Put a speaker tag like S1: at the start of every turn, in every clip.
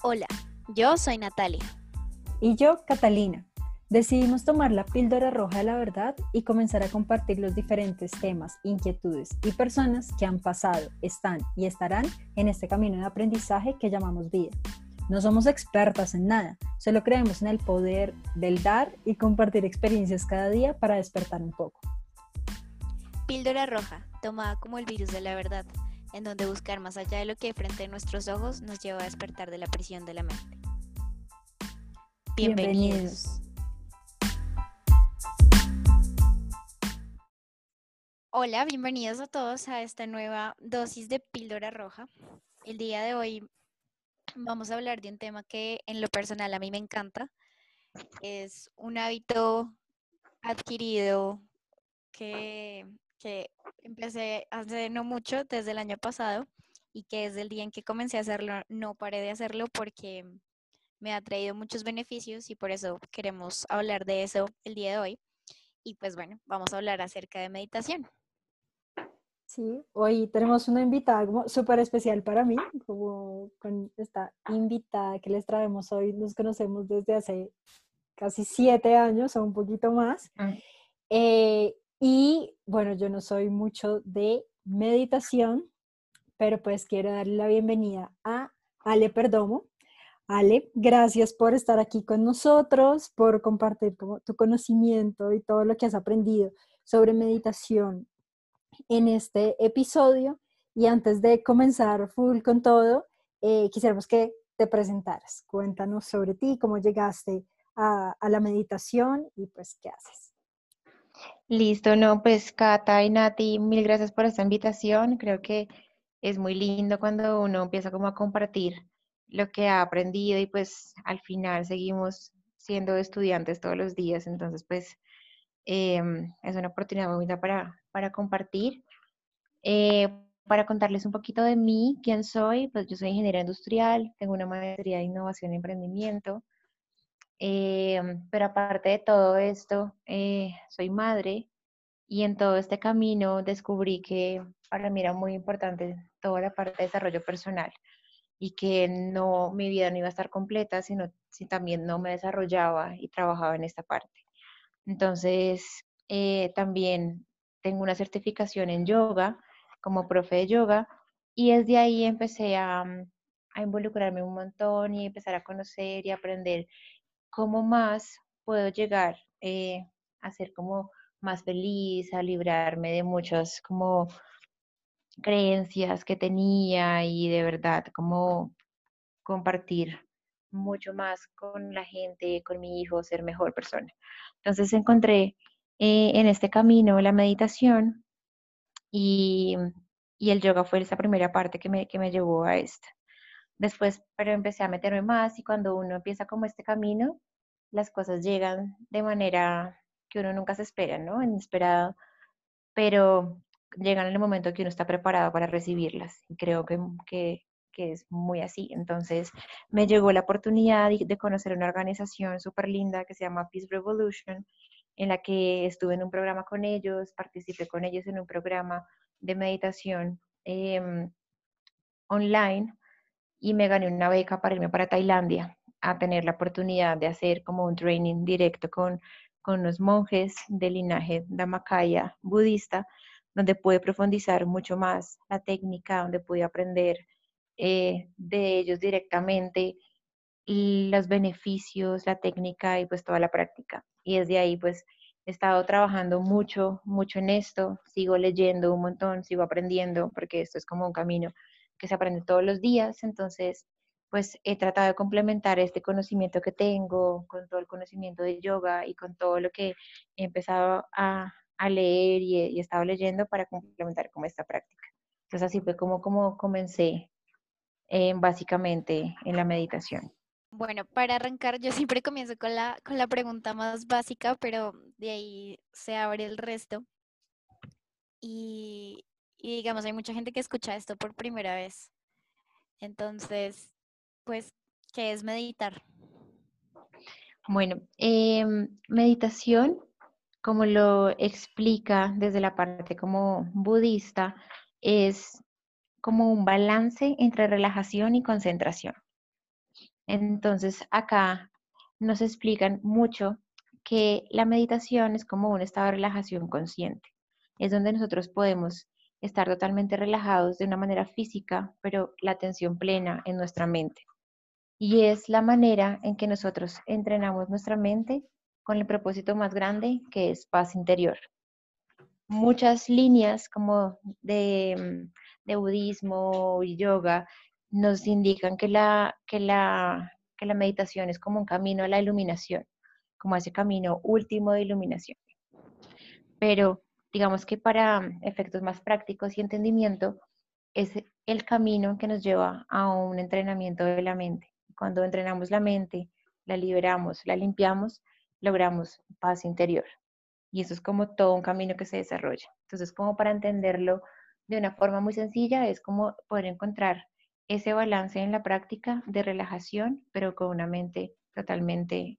S1: Hola, yo soy Natalia.
S2: Y yo, Catalina. Decidimos tomar la píldora roja de la verdad y comenzar a compartir los diferentes temas, inquietudes y personas que han pasado, están y estarán en este camino de aprendizaje que llamamos vida. No somos expertas en nada, solo creemos en el poder del dar y compartir experiencias cada día para despertar un poco.
S1: Píldora roja, tomada como el virus de la verdad, en donde buscar más allá de lo que frente a nuestros ojos nos lleva a despertar de la prisión de la mente. Bienvenidos. Hola, bienvenidos a todos a esta nueva dosis de píldora roja. El día de hoy vamos a hablar de un tema que en lo personal a mí me encanta. Es un hábito adquirido que, que empecé hace no mucho, desde el año pasado, y que desde el día en que comencé a hacerlo no paré de hacerlo porque me ha traído muchos beneficios y por eso queremos hablar de eso el día de hoy. Y pues bueno, vamos a hablar acerca de meditación.
S2: Sí, hoy tenemos una invitada súper especial para mí, como con esta invitada que les traemos hoy, nos conocemos desde hace casi siete años o un poquito más. Ah. Eh, y bueno, yo no soy mucho de meditación, pero pues quiero darle la bienvenida a Ale Perdomo. Ale, gracias por estar aquí con nosotros, por compartir tu conocimiento y todo lo que has aprendido sobre meditación en este episodio. Y antes de comenzar full con todo, eh, quisiéramos que te presentaras. Cuéntanos sobre ti, cómo llegaste a, la meditación y pues qué haces.
S3: Listo, no, pues Cata y Nati, mil gracias por esta invitación. Creo que es muy lindo cuando uno empieza como a compartir lo que ha aprendido y pues al final seguimos siendo estudiantes todos los días. Entonces, pues em, es una oportunidad muy bonita para, para compartir. Eh, para contarles un poquito de mí, quién soy, pues yo soy ingeniera industrial, tengo una maestría de innovación y emprendimiento, eh, pero aparte de todo esto, eh, soy madre y en todo este camino descubrí que para mí era muy importante toda la parte de desarrollo personal y que no, mi vida no iba a estar completa sino si también no me desarrollaba y trabajaba en esta parte. Entonces, también tengo una certificación en yoga como profe de yoga y desde ahí empecé a, a involucrarme un montón y empezar a conocer y aprender cómo más puedo llegar eh, a ser como más feliz, a librarme de muchas como creencias que tenía y de verdad como compartir mucho más con la gente, con mi hijo, ser mejor persona. Entonces encontré eh, en este camino la meditación y, y, el yoga fue esa primera parte que me, que me llevó a esta. Después, pero empecé a meterme más y cuando uno empieza como este camino, las cosas llegan de manera que uno nunca se espera, ¿no? Inesperado, pero llegan en el momento que uno está preparado para recibirlas. Y creo que, que, que es muy así. Entonces, me llegó la oportunidad de, conocer una organización súper linda que se llama Peace Revolution, en la que estuve en un programa con ellos, participé con ellos en un programa de meditación em, online y me gané una beca para irme para Tailandia a tener la oportunidad de hacer como un training directo con, con los monjes del linaje Dhammakaya budista, donde pude profundizar mucho más la técnica, donde pude aprender eh, de ellos directamente los beneficios, la técnica y pues toda la práctica. Y desde ahí pues he estado trabajando mucho, mucho en esto, sigo leyendo un montón, sigo aprendiendo, porque esto es como un camino que se aprende todos los días, entonces pues he tratado de complementar este conocimiento que tengo con todo el conocimiento de yoga y con todo lo que he empezado a, a leer y he, estado leyendo para complementar como esta práctica. Entonces así fue como, como comencé eh, básicamente en la meditación.
S1: Bueno, para arrancar, yo siempre comienzo con la, con la pregunta más básica, pero de ahí se abre el resto. Y, digamos, hay mucha gente que escucha esto por primera vez. Entonces, pues, ¿qué es meditar?
S3: Bueno, em, meditación, como lo explica desde la parte como budista, es como un balance entre relajación y concentración. Entonces, acá nos explican mucho que la meditación es como un estado de relajación consciente. Es donde nosotros podemos estar totalmente relajados de una manera física, pero la atención plena en nuestra mente. Y es la manera en que nosotros entrenamos nuestra mente con el propósito más grande que es paz interior. Muchas líneas como de, de budismo y yoga nos indican que la, que, la, que la meditación es como un camino a la iluminación, como ese camino último de iluminación. Pero digamos que para efectos más prácticos y entendimiento, es el camino que nos lleva a un entrenamiento de la mente. Cuando entrenamos la mente, la liberamos, la limpiamos, logramos paz interior. Y eso es como todo un camino que se desarrolla. Entonces, como para entenderlo de una forma muy sencilla, es como poder encontrar ese balance en la práctica de relajación, pero con una mente totalmente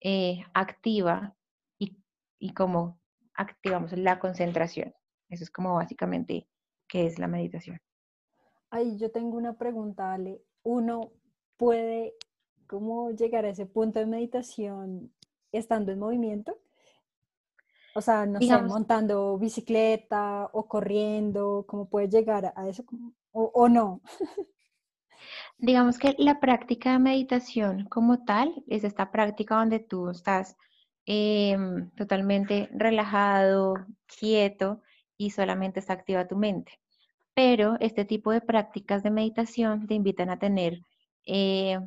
S3: eh, activa y, y como activamos la concentración. Eso es como básicamente qué es la meditación.
S2: Ay, yo tengo una pregunta, Ale. ¿Uno puede cómo llegar a ese punto de meditación estando en movimiento? O sea, no sé, montando bicicleta o corriendo, ¿cómo puede llegar a eso? ¿O, o no?
S3: Digamos que la práctica de meditación como tal es esta práctica donde tú estás Em, totalmente relajado, quieto y solamente está activa tu mente. Pero este tipo de prácticas de meditación te invitan a tener eh,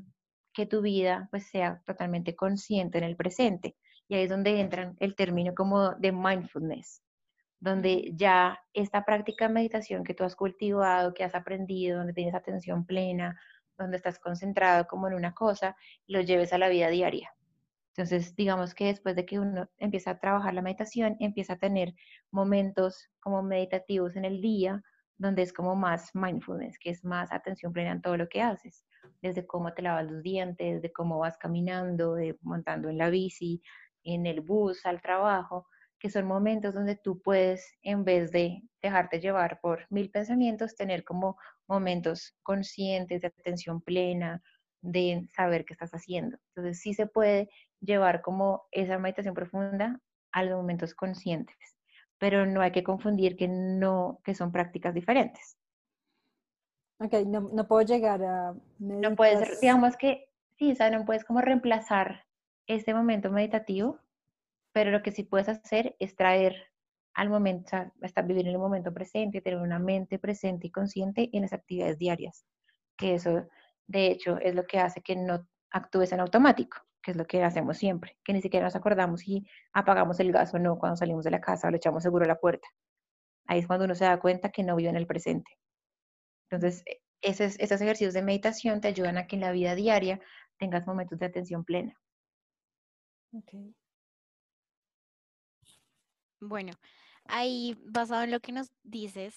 S3: que tu vida pues sea totalmente consciente en el presente. Y ahí es donde entra el término como de mindfulness, donde ya esta práctica de meditación que tú has cultivado, que has aprendido, donde tienes atención plena, donde estás concentrado como en una cosa, lo lleves a la vida diaria. Entonces, digamos que después de que uno empieza a trabajar la meditación, empieza a tener momentos como meditativos en el día, donde es como más mindfulness, que es más atención plena en todo lo que haces, desde cómo te lavas los dientes, de cómo vas caminando, de montando en la bici, en el bus, al trabajo, que son momentos donde tú puedes, en vez de dejarte llevar por mil pensamientos, tener como momentos conscientes de atención plena, de saber qué estás haciendo. Entonces sí se puede llevar como esa meditación profunda a los momentos conscientes, pero no hay que confundir que no, que son prácticas diferentes.
S2: Ok, no, no puedo llegar a
S3: No puedes, digamos que, sí, o sea, no puedes como reemplazar este momento meditativo, pero lo que sí puedes hacer es traer al momento, o sea, vivir en el momento presente, tener una mente presente y consciente en las actividades diarias, que eso, de hecho, es lo que hace que no actúes en automático que es lo que hacemos siempre, que ni siquiera nos acordamos si apagamos el gas o no cuando salimos de la casa o le echamos seguro a la puerta. Ahí es cuando uno se da cuenta que no vive en el presente. Entonces, e, esos, ejercicios de meditación te ayudan a que en la vida diaria tengas momentos de atención plena.
S1: Okay. Bueno, ahí basado en lo que nos dices,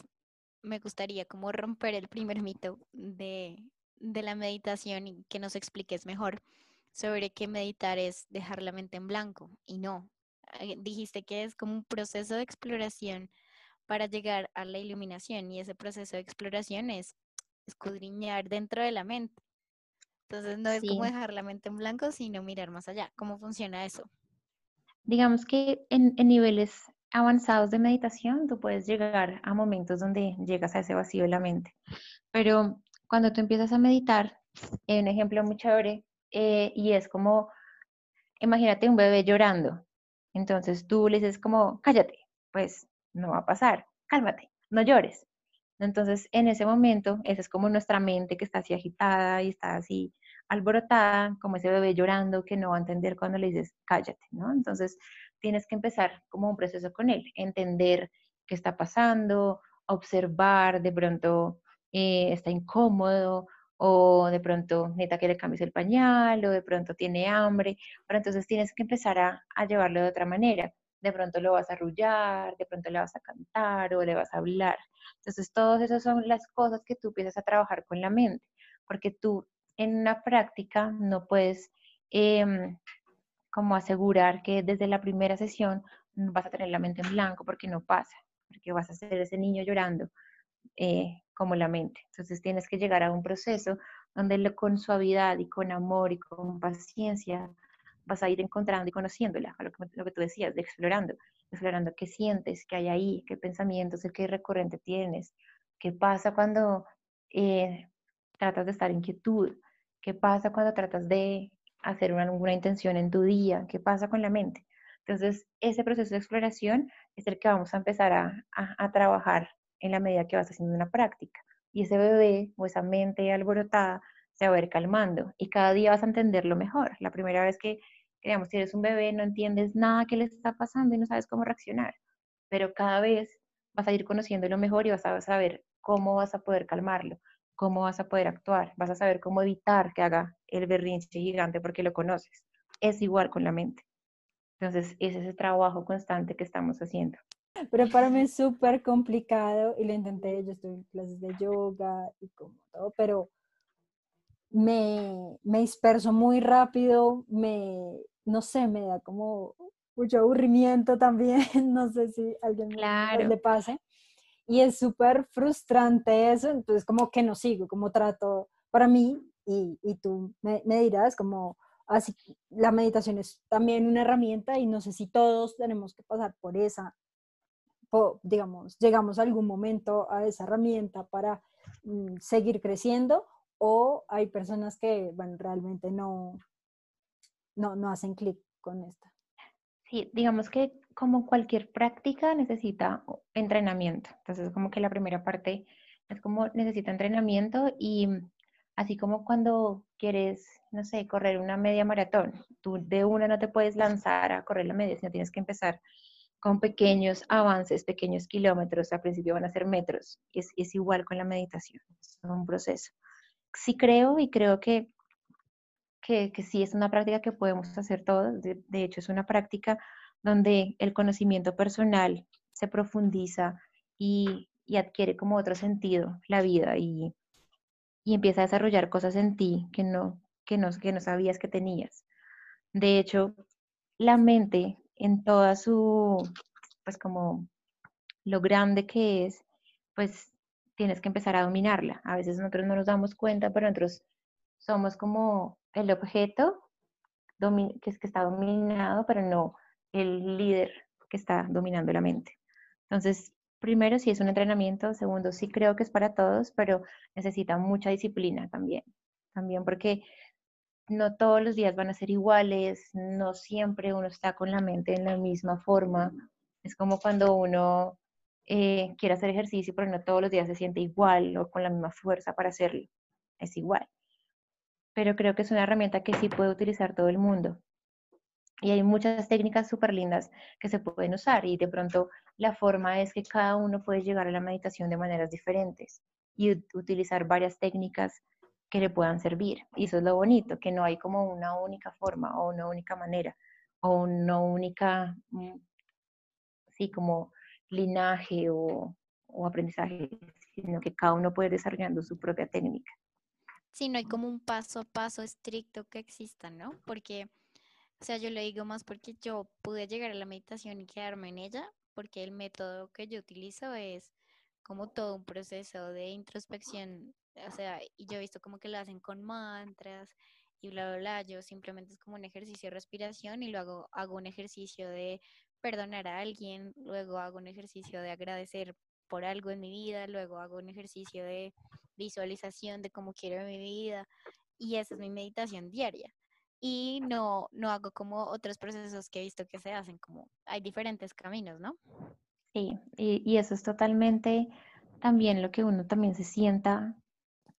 S1: me gustaría como romper el primer mito de, de la meditación y que nos expliques mejor sobre que meditar es dejar la mente en blanco y no. Eh, dijiste que es como un proceso de exploración para llegar a la iluminación y ese proceso de exploración es escudriñar dentro de la mente. Entonces no es como dejar la mente en blanco, sino mirar más allá. ¿Cómo funciona eso?
S3: Digamos que en, en niveles avanzados de meditación tú puedes llegar a momentos donde llegas a ese vacío de la mente. Pero cuando tú empiezas a meditar, un ejemplo muy chévere eh, y es como, imagínate un bebé llorando. Entonces tú le dices como, cállate, pues no va a pasar, cálmate, no llores. Entonces en ese momento, esa es como nuestra mente que está así agitada y está así alborotada, como ese bebé llorando que no va a entender cuando le dices, cállate, ¿no? Entonces tienes que empezar como un proceso con él, entender qué está pasando, observar, de pronto eh, está incómodo, o de pronto necesita que le cambies el pañal, o de pronto tiene hambre, pero entonces tienes que empezar a, llevarlo de otra manera. De pronto lo vas a arrullar, de pronto le vas a cantar o le vas a hablar. Entonces, todas esas son las cosas que tú empiezas a trabajar con la mente, porque tú en una práctica no puedes em, como asegurar que desde la primera sesión vas a tener la mente en blanco, porque no pasa, porque vas a ser ese niño llorando. Eh, como la mente. Entonces tienes que llegar a un proceso donde con suavidad y con amor y con paciencia vas a ir encontrando y conociéndola, lo que, lo que tú decías, de explorando, explorando qué sientes, qué hay ahí, qué pensamientos, qué recurrente tienes, qué pasa cuando eh, tratas de estar en quietud, qué pasa cuando tratas de hacer una, alguna intención en tu día, qué pasa con la mente. Entonces, ese proceso de exploración es el que vamos a empezar a, a, trabajar en la medida que vas haciendo una práctica. Y ese bebé o esa mente alborotada se va a ir calmando y cada día vas a entenderlo mejor. La primera vez que, digamos, si eres un bebé, no entiendes nada que le está pasando y no sabes cómo reaccionar, pero cada vez vas a ir conociéndolo mejor y vas a saber cómo vas a poder calmarlo, cómo vas a poder actuar, vas a saber cómo evitar que haga el berrinche gigante porque lo conoces. Es igual con la mente. Entonces, es ese trabajo constante que estamos haciendo.
S2: Pero para mí es súper complicado y lo intenté, yo estoy en clases de yoga y como todo, pero me, me disperso muy rápido, me, no sé, me da como mucho aburrimiento también, no sé si a alguien le pase. Y es súper frustrante eso, entonces como que no sigo, como trato para mí, y, y tú me, me dirás como Así la meditación es también una herramienta y no sé si todos tenemos que pasar por esa, digamos, llegamos a algún momento a esa herramienta para mm, seguir creciendo o hay personas que, bueno, realmente no, no, no hacen clic con esta.
S3: Sí, digamos que como cualquier práctica necesita entrenamiento. Entonces, como que la primera parte es como necesita entrenamiento y Así como cuando quieres, no sé, correr una media maratón, tú de una no te puedes lanzar a correr la media, sino tienes que empezar con pequeños avances, pequeños kilómetros, al principio van a ser metros, es, igual con la meditación, es un proceso. Sí creo y creo que, que, que sí es una práctica que podemos hacer todos, de, de hecho es una práctica donde el conocimiento personal se profundiza y, y adquiere como otro sentido la vida y y empieza a desarrollar cosas en ti que no, que no, que no sabías que tenías. De hecho, la mente en toda su, pues como lo grande que es, pues tienes que empezar a dominarla. A veces nosotros no nos damos cuenta, pero nosotros somos como el objeto que, es, que está dominado, pero no el líder que está dominando la mente. Entonces, primero, si es un entrenamiento, segundo, sí creo que es para todos, pero necesita mucha disciplina también, también porque no todos los días van a ser iguales, no siempre uno está con la mente en la misma forma. Es como cuando uno eh, quiere hacer ejercicio, pero no todos los días se siente igual o con la misma fuerza para hacerlo. Es igual. Pero creo que es una herramienta que sí puede utilizar todo el mundo. Y hay muchas técnicas súper lindas que se pueden usar y de pronto la forma es que cada uno puede llegar a la meditación de maneras diferentes y utilizar varias técnicas que le puedan servir. Y eso es lo bonito, que no hay como una única forma o una única manera o una única, mm, sí, como linaje o, o aprendizaje, sino que cada uno puede ir desarrollando su propia técnica.
S1: Sí, no hay como un paso a paso estricto que exista, ¿no? Porque o sea, yo lo digo más porque yo pude llegar a la meditación y quedarme en ella, porque el método que yo utilizo es como todo un proceso de introspección, o sea, y yo he visto como que lo hacen con mantras y bla, bla, bla, yo simplemente es como un ejercicio de respiración y luego hago un ejercicio de perdonar a alguien, luego hago un ejercicio de agradecer por algo en mi vida, luego hago un ejercicio de visualización de cómo quiero mi vida y esa es mi meditación diaria y no, no hago como otros procesos que he visto que se hacen, como hay diferentes caminos, ¿no?
S3: Sí, y, eso es totalmente también lo que uno también se sienta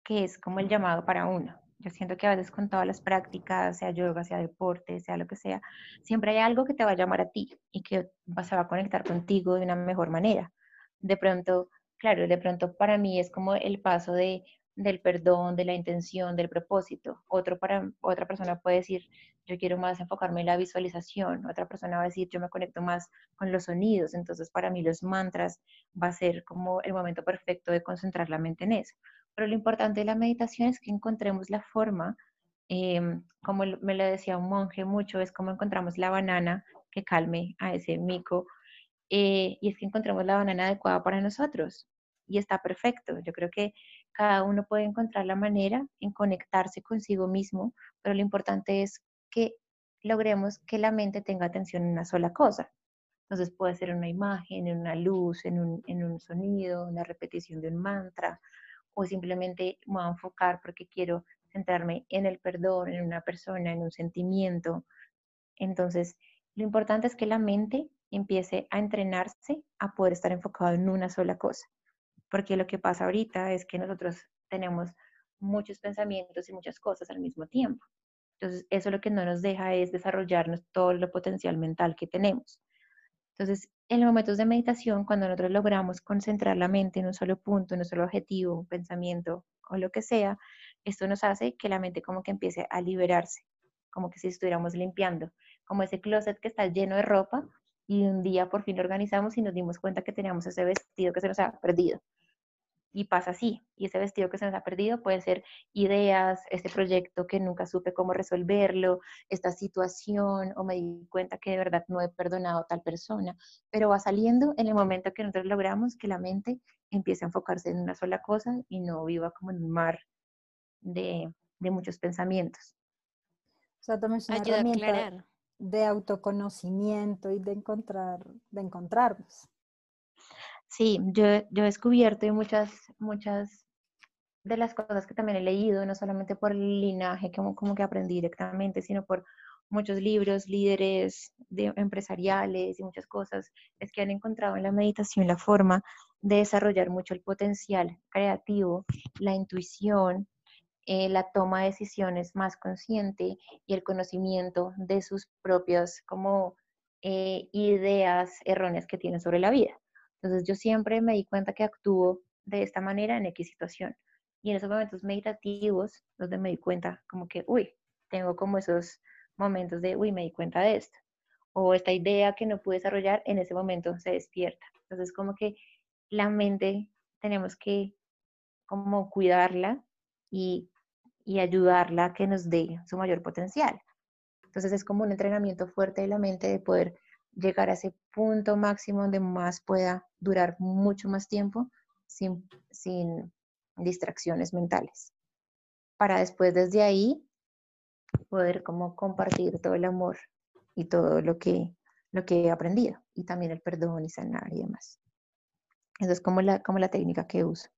S3: que es como el llamado para uno. Yo siento que a veces con todas las prácticas, sea yoga, sea deporte, sea lo que sea, siempre hay algo que te va a llamar a ti y que se va a conectar contigo de una mejor manera. De pronto, claro, de pronto para mí es como el paso de del perdón, de la intención, del propósito. Otro para, otra persona puede decir, yo quiero más enfocarme en la visualización. Otra persona va a decir, yo me conecto más con los sonidos. Entonces, para mí los mantras va a ser como el momento perfecto de concentrar la mente en eso. Pero lo importante de la meditación es que encontremos la forma, em, como me lo decía un monje mucho, es como encontramos la banana que calme a ese mico. Eh, y es que encontremos la banana adecuada para nosotros y está perfecto. Yo creo que cada uno puede encontrar la manera en conectarse consigo mismo, pero lo importante es que logremos que la mente tenga atención en una sola cosa. Entonces puede ser una imagen, en una luz, en un, en un sonido, una repetición de un mantra, o simplemente me voy a enfocar porque quiero centrarme en el perdón, en una persona, en un sentimiento. Entonces, lo importante es que la mente empiece a entrenarse a poder estar enfocado en una sola cosa. Porque lo que pasa ahorita es que nosotros tenemos muchos pensamientos y muchas cosas al mismo tiempo. Entonces, eso lo que no nos deja es desarrollarnos todo el potencial mental que tenemos. Entonces, en los momentos de meditación, cuando nosotros logramos concentrar la mente en un solo punto, en un solo objetivo, un pensamiento o lo que sea, esto nos hace que la mente como que empiece a liberarse, como que si estuviéramos limpiando, como ese closet que está lleno de ropa y un día por fin lo organizamos y nos dimos cuenta que teníamos ese vestido que se nos había perdido. Y pasa así, y ese vestido que se nos ha perdido puede ser ideas, este proyecto que nunca supe cómo resolverlo, esta situación, o me di cuenta que de verdad no he perdonado a tal persona, pero va saliendo en el momento que nosotros logramos que la mente empiece a enfocarse en una sola cosa y no viva como en un mar de, de muchos pensamientos.
S2: O sea, también es una herramienta de autoconocimiento y de encontrar, de encontrarnos.
S3: Sí, yo, yo he descubierto muchas, muchas de las cosas que también he leído, no solamente por el linaje como, como que aprendí directamente, sino por muchos libros, líderes de, empresariales y muchas cosas, es que han encontrado en la meditación la forma de desarrollar mucho el potencial creativo, la intuición, eh, la toma de decisiones más consciente y el conocimiento de sus propias como eh, ideas erróneas que tienen sobre la vida. Entonces yo siempre me di cuenta que actúo de esta manera en X situación. Y en esos momentos meditativos, donde me di cuenta como que, uy, tengo como esos momentos de, uy, me di cuenta de esto. O esta idea que no pude desarrollar, en ese momento se despierta. Entonces como que la mente tenemos que como cuidarla y y ayudarla a que nos dé su mayor potencial. Entonces es como un entrenamiento fuerte de la mente de poder llegar a ese punto máximo donde más pueda durar mucho más tiempo sin, sin distracciones mentales. Para después desde ahí poder como compartir todo el amor y todo lo que, lo que he aprendido y también el perdón y sanar y demás. Esa es como la, como la técnica que uso.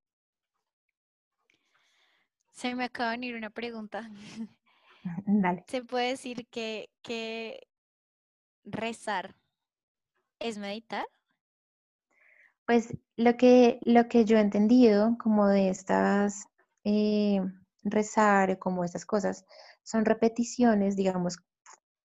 S1: Se me acaba de venir una pregunta.
S3: Dale.
S1: ¿Se puede decir que, que rezar es meditar?
S3: Pues lo que, lo que yo he entendido como de estas eh, rezar, como estas cosas, son repeticiones, digamos,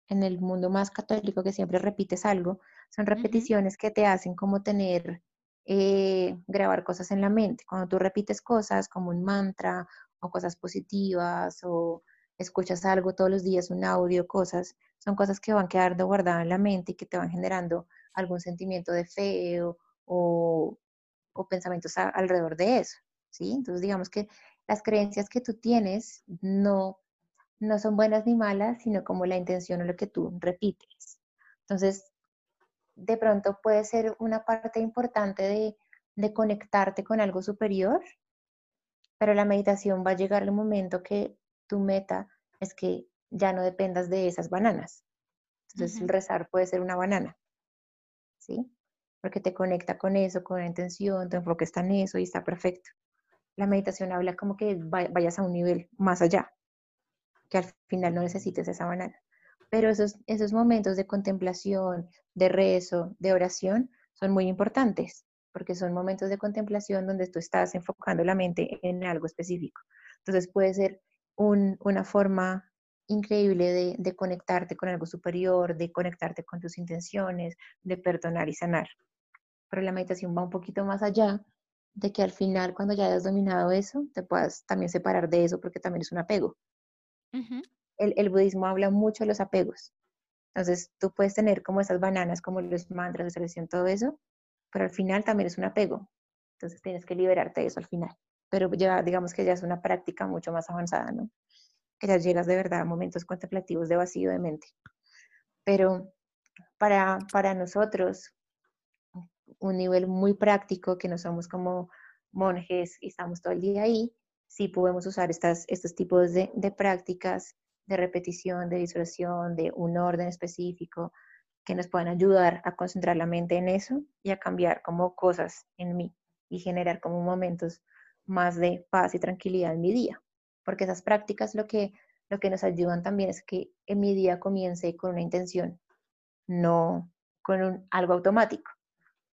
S3: en el mundo más católico que siempre repites algo, son repeticiones que te hacen como tener, eh, grabar cosas en la mente. Cuando tú repites cosas como un mantra cosas positivas o escuchas algo todos los días, un audio, cosas, son cosas que van quedando guardadas en la mente y que te van generando algún sentimiento de fe o, o, pensamientos alrededor de eso, ¿sí? Entonces digamos que las creencias que tú tienes no, no son buenas ni malas, sino como la intención o lo que tú repites. Entonces, de pronto puede ser una parte importante de, de conectarte con algo superior, pero la meditación va a llegar el momento que tu meta es que ya no dependas de esas bananas. Entonces, el rezar puede ser una banana, ¿sí? Porque te conecta con eso, con la intención, tu enfoque está en eso y está perfecto. La meditación habla como que vayas a un nivel más allá, que al final no necesites esa banana. Pero esos, esos momentos de contemplación, de rezo, de oración, son muy importantes porque son momentos de contemplación donde tú estás enfocando la mente en algo específico. Entonces puede ser una forma increíble de, de, conectarte con algo superior, de conectarte con tus intenciones, de perdonar y sanar. Pero la meditación va un poquito más allá de que al final, cuando ya hayas dominado eso, te puedas también separar de eso porque también es un apego. el, el, budismo habla mucho de los apegos. Entonces, tú puedes tener como esas bananas, como los mantras de selección, todo eso, pero al final también es un apego. Entonces tienes que liberarte de eso al final. Pero ya, digamos que ya es una práctica mucho más avanzada, ¿no? Ya llegas de verdad a momentos contemplativos de vacío de mente. Pero para, para nosotros, un nivel muy práctico, que no somos como monjes y estamos todo el día ahí, sí podemos usar estas, estos tipos de, prácticas de repetición, de visualización, de un orden específico, que nos puedan ayudar a concentrar la mente en eso y a cambiar como cosas en mí y generar como momentos más de paz y tranquilidad en mi día. Porque esas prácticas lo que, lo que nos ayudan también es que en mi día comience con una intención, no con algo automático,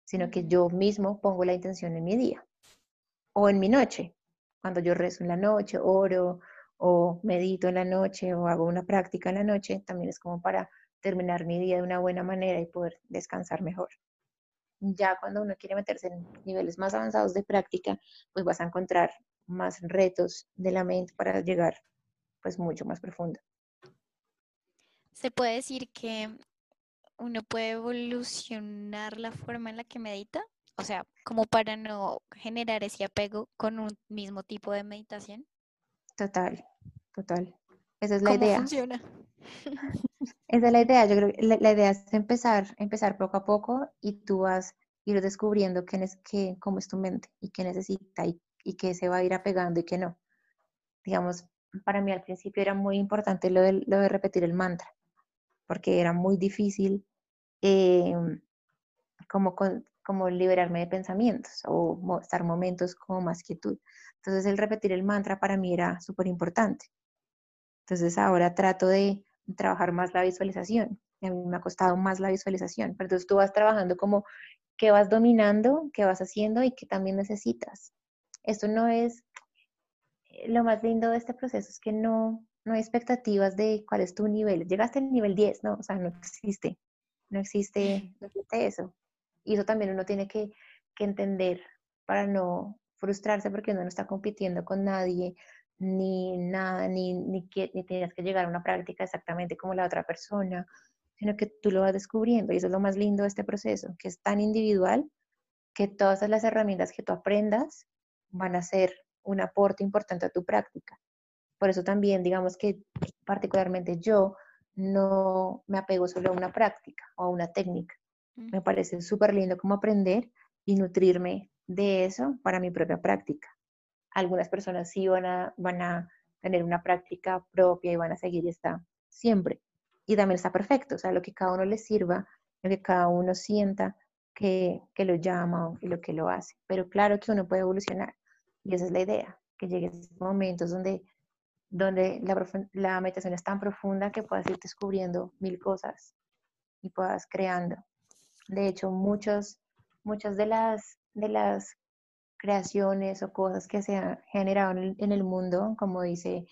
S3: sino que yo mismo pongo la intención en mi día o en mi noche. Cuando yo rezo en la noche, oro o medito en la noche o hago una práctica en la noche, también es como para terminar mi día de una buena manera y poder descansar mejor. Ya cuando uno quiere meterse en niveles más avanzados de práctica, pues vas a encontrar más retos de la mente para llegar pues mucho más profundo.
S1: Se puede decir que uno puede evolucionar la forma en la que medita, o sea, como para no generar ese apego con un mismo tipo de meditación.
S3: Total, total. Esa es la
S1: ¿Cómo
S3: idea.
S1: funciona?
S3: Esa es la idea. Yo creo que la, la idea es empezar, empezar poco a poco y tú vas a ir descubriendo qué, es, qué, cómo es tu mente y qué necesita y, y qué se va a ir apegando y qué no. Digamos, para mí al principio era muy importante lo de, lo de repetir el mantra, porque era muy difícil eh, como, como liberarme de pensamientos o estar momentos como más quietud. Entonces el repetir el mantra para mí era súper importante. Entonces ahora trato de trabajar más la visualización. A mí me ha costado más la visualización. Pero entonces tú vas trabajando como qué vas dominando, qué vas haciendo y qué también necesitas. Esto no es, eh, lo más lindo de este proceso es que no, no hay expectativas de cuál es tu nivel. Llegaste al nivel 10, ¿no? O sea, no existe. No existe, no existe eso. Y eso también uno tiene que, que entender para no frustrarse porque uno no está compitiendo con nadie, ni nada, ni, ni, que, ni tienes que llegar a una práctica exactamente como la otra persona, sino que tú lo vas descubriendo. Y eso es lo más lindo de este proceso, que es tan individual que todas las herramientas que tú aprendas van a ser un aporte importante a tu práctica. Por eso también, digamos que particularmente yo no me apego solo a una práctica o a una técnica.
S1: Mm.
S3: Me parece súper lindo como aprender y nutrirme de eso para mi propia práctica. Algunas personas sí van a, van a tener una práctica propia y van a seguir esta siempre. Y también está perfecto, o sea, lo que cada uno le sirva, lo que cada uno sienta que, que lo llama y lo que lo hace. Pero claro que uno puede evolucionar y esa es la idea, que lleguen momentos donde, donde la, la meditación es tan profunda que puedas ir descubriendo mil cosas y puedas creando. De hecho, muchos, muchas de las, de las creaciones o cosas que se han generado en el, mundo, como dice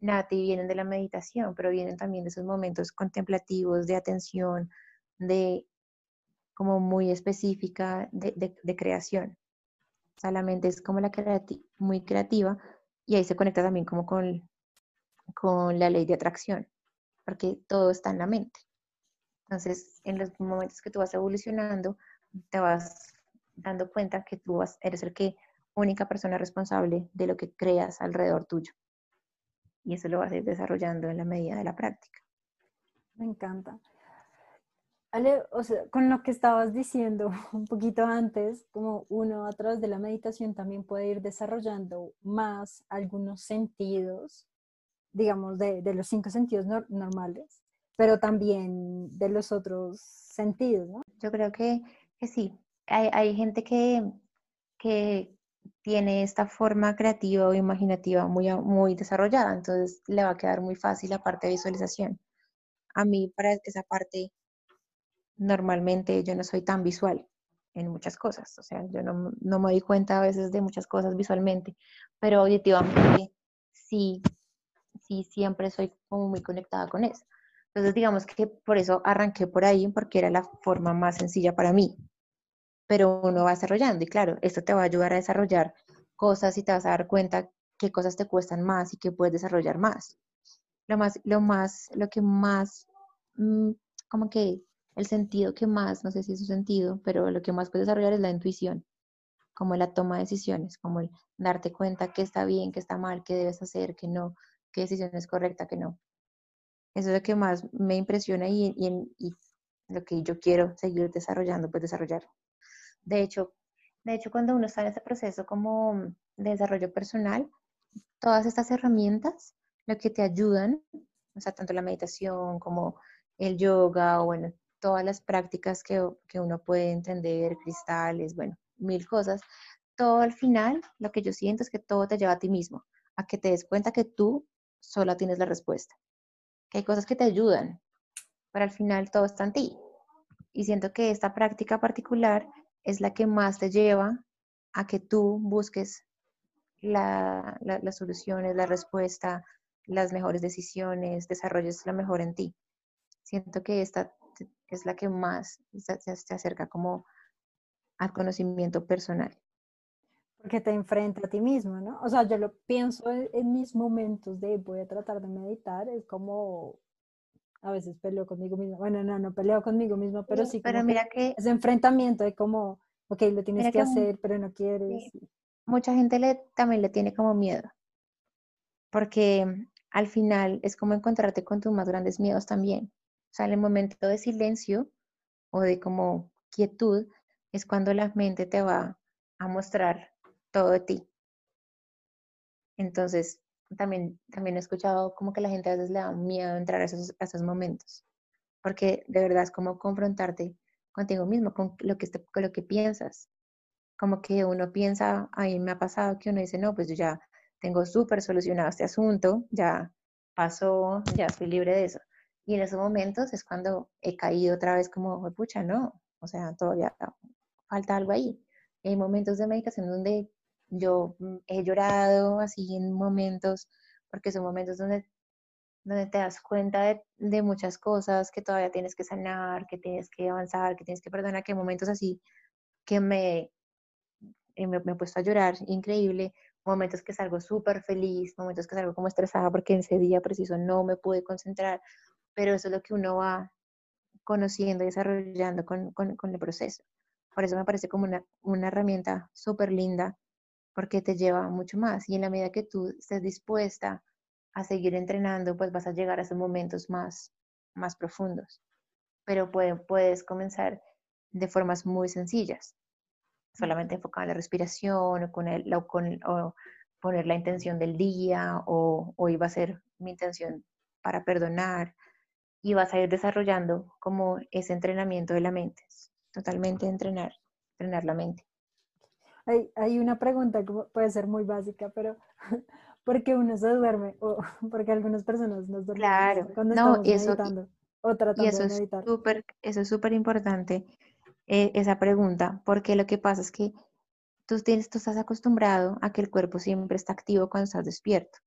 S3: Nati, vienen de la meditación, pero vienen también de esos momentos contemplativos, de atención, de como muy específica de- de creación. O sea, la mente es como la creati- muy creativa y ahí se conecta también como con, con la ley de atracción, porque todo está en la mente. Entonces, en los momentos que tú vas evolucionando, te vas dando cuenta que tú eres el que única persona responsable de lo que creas alrededor tuyo. Y eso lo vas a ir desarrollando en la medida de la práctica.
S2: Me encanta. Ale, o sea, con lo que estabas diciendo un poquito antes, como uno a través de la meditación también puede ir desarrollando más algunos sentidos, digamos, de, de los cinco sentidos nor- normales, pero también de los otros sentidos, ¿no?
S3: Yo creo que, que sí. Hay, hay gente que, que tiene esta forma creativa o imaginativa muy, muy desarrollada, entonces le va a quedar muy fácil la parte de visualización. A mí, para esa parte, normalmente yo no soy tan visual en muchas cosas, o sea, yo no, no me doy cuenta a veces de muchas cosas visualmente, pero auditivamente sí, sí, siempre soy como muy conectada con eso. Entonces, digamos que por eso arranqué por ahí, porque era la forma más sencilla para mí, pero uno va desarrollando y claro, esto te va a ayudar a desarrollar cosas y te vas a dar cuenta qué cosas te cuestan más y qué puedes desarrollar más. Lo más, lo más, lo que más, mm, como que el sentido que más, no sé si es su sentido, pero lo que más puedes desarrollar es la intuición, como la toma de decisiones, como el darte cuenta qué está bien, qué está mal, qué debes hacer, qué no, qué decisión es correcta, qué no. Eso es lo que más me impresiona y, y, y lo que yo quiero seguir desarrollando, pues desarrollar. De hecho, de hecho, cuando uno está en ese proceso como de desarrollo personal, todas estas herramientas, lo que te ayudan, o sea, tanto la meditación como el yoga o bueno, todas las prácticas que, que uno puede entender, cristales, bueno, mil cosas, todo al final, lo que yo siento es que todo te lleva a ti mismo, a que te des cuenta que tú sola tienes la respuesta, que hay cosas que te ayudan, pero al final todo está en ti. Y siento que esta práctica particular es la que más te lleva a que tú busques la, las soluciones, la respuesta, las mejores decisiones, desarrolles lo mejor en ti. Siento que esta es la que más se, acerca como al conocimiento personal.
S2: Porque te enfrenta a ti mismo, ¿no? O sea, yo lo pienso en, mis momentos de voy a tratar de meditar, es como a veces peleo conmigo mismo. Bueno, no, no peleo conmigo mismo, pero sí.
S3: Pero mira que,
S2: ese enfrentamiento de como, ok, lo tienes que, hacer, pero no quieres.
S3: Mucha gente le, también le tiene como miedo, porque al final es como encontrarte con tus más grandes miedos también. O sea, en el momento de silencio o de como quietud es cuando la mente te va a mostrar todo de ti. Entonces, también, también he escuchado como que la gente a veces le da miedo entrar a esos, esos momentos, porque de verdad es como confrontarte contigo mismo, con lo que, con lo que piensas. Como que uno piensa, a mí me ha pasado que uno dice, no, pues yo ya tengo súper solucionado este asunto, ya pasó, ya estoy libre de eso. Y en esos momentos es cuando he caído otra vez como, pucha, no, o sea, todavía falta algo ahí. hay momentos de meditación donde yo mm, he llorado así en momentos, porque son momentos donde, donde te das cuenta de, de, muchas cosas que todavía tienes que sanar, que tienes que avanzar, que tienes que perdonar, que momentos así que me, eh, me, me he puesto a llorar, increíble, momentos que salgo súper feliz, momentos que salgo como estresada porque en ese día preciso no me pude concentrar, pero eso es lo que uno va conociendo y desarrollando con, el proceso. Por eso me parece como una, una herramienta súper linda, porque te lleva mucho más. Y en la medida que tú estés dispuesta a seguir entrenando, pues vas a llegar a esos momentos más, más profundos. Pero puedes comenzar de formas muy sencillas, solamente enfocada en la respiración o, con el, con, o poner la intención del día o hoy va a ser mi intención para perdonar y vas a ir desarrollando como ese entrenamiento de la mente, totalmente entrenar, entrenar la mente.
S2: Hay, hay una pregunta que puede ser muy básica, pero ¿por qué uno se duerme? O porque algunas personas nos duermen
S3: claro.
S2: cuando
S3: no,
S2: estamos eso, meditando o tratando
S3: y eso
S2: de meditar.
S3: Es super, eso es súper importante, eh, esa pregunta, porque lo que pasa es que tú, tienes, tú estás acostumbrado a que el cuerpo siempre está activo cuando estás despierto.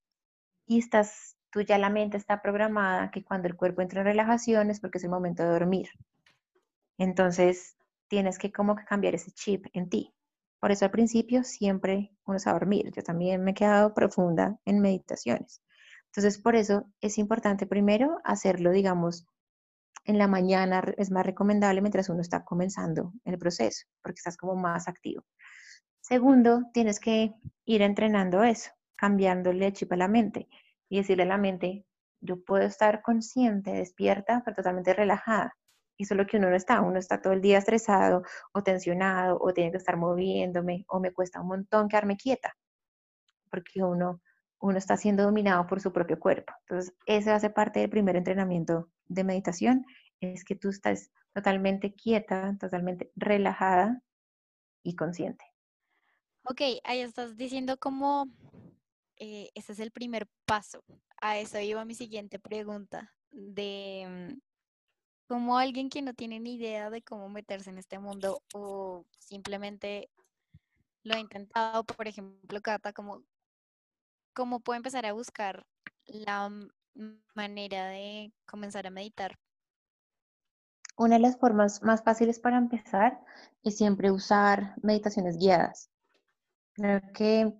S3: Y estás tú ya la mente está programada que cuando el cuerpo entra en relajación es porque es el momento de dormir. Entonces, tienes que como que cambiar ese chip en ti. Por eso al principio siempre uno a dormir. Yo también me he quedado profunda en meditaciones. Entonces, por eso es importante primero hacerlo, digamos, en la mañana es más recomendable mientras uno está comenzando el proceso, porque estás como más activo. Segundo, tienes que ir entrenando eso, cambiándole el chip a la mente y decirle a la mente, yo puedo estar consciente, despierta, pero totalmente relajada. Y solo que uno no está, uno está todo el día estresado o tensionado o tiene que estar moviéndome o me cuesta un montón quedarme quieta, porque uno, uno está siendo dominado por su propio cuerpo. Entonces, ese hace parte del primer entrenamiento de meditación, es que tú estás totalmente quieta, totalmente relajada y consciente.
S1: Ok, ahí estás diciendo como eh, ese es el primer paso. A eso iba mi siguiente pregunta, de mm, cómo alguien que no tiene ni idea de cómo meterse en este mundo o simplemente lo ha intentado, por ejemplo, Cata, ¿cómo puede empezar a buscar la manera de comenzar a meditar?
S3: Una de las formas más fáciles para empezar es siempre usar meditaciones guiadas. Creo que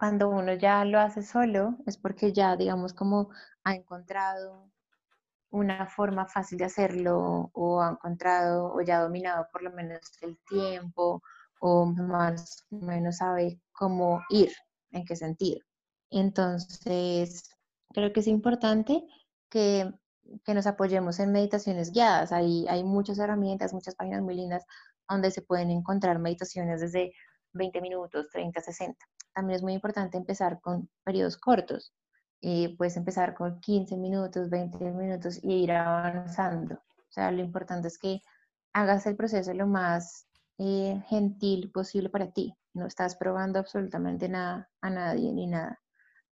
S3: cuando uno ya lo hace solo es porque ya, digamos, como ha encontrado una forma fácil de hacerlo o ha encontrado o ya ha dominado por lo menos el tiempo o más o menos sabe cómo ir, en qué sentido. Entonces, creo que es importante que, que nos apoyemos en meditaciones guiadas. Hay, hay muchas herramientas, muchas páginas muy lindas donde se pueden encontrar meditaciones desde 20 minutos, 30, 60. También es muy importante empezar con periodos cortos. Y puedes empezar con 15 minutos, 20 minutos y ir avanzando. O sea, lo importante es que hagas el proceso lo más eh, gentil posible para ti. No estás probando absolutamente nada a nadie ni nada,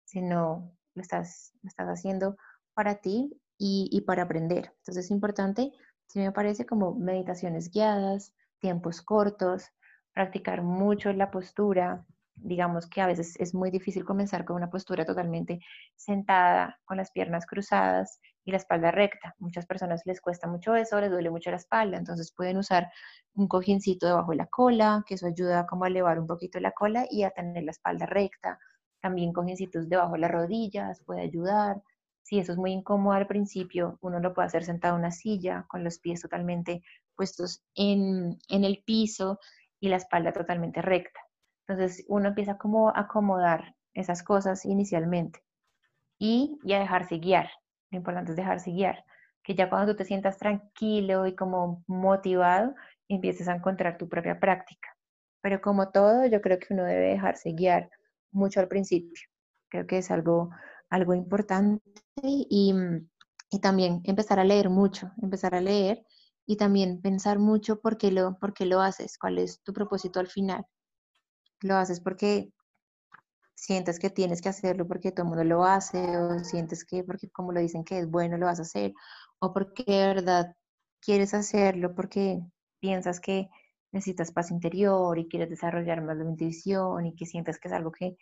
S3: sino lo estás, lo estás haciendo para ti y, y para aprender. Entonces es importante, si me parece, como meditaciones guiadas, tiempos cortos, practicar mucho la postura. Digamos que a veces es muy difícil comenzar con una postura totalmente sentada, con las piernas cruzadas y la espalda recta. Muchas personas les cuesta mucho eso, les duele mucho la espalda, entonces pueden usar un cojincito debajo de la cola, que eso ayuda como a elevar un poquito la cola y a tener la espalda recta. También cojincitos debajo de las rodillas puede ayudar. Si eso es muy incómodo al principio, uno lo puede hacer sentado en una silla, con los pies totalmente puestos en, en el piso y la espalda totalmente recta. Entonces uno empieza como a acomodar esas cosas inicialmente y, a dejarse guiar. Lo importante es dejarse guiar, que ya cuando tú te sientas tranquilo y como motivado, empieces a encontrar tu propia práctica. Pero como todo, yo creo que uno debe dejarse guiar mucho al principio. Creo que es algo, algo importante y, y también empezar a leer mucho, empezar a leer y también pensar mucho por qué, lo, por qué lo haces, cuál es tu propósito al final. Lo haces porque sientes que tienes que hacerlo porque todo el mundo lo hace, o sientes que porque como lo dicen que es bueno lo vas a hacer, o porque de verdad quieres hacerlo porque piensas que necesitas paz interior y quieres desarrollar más la intuición y que sientes que es algo que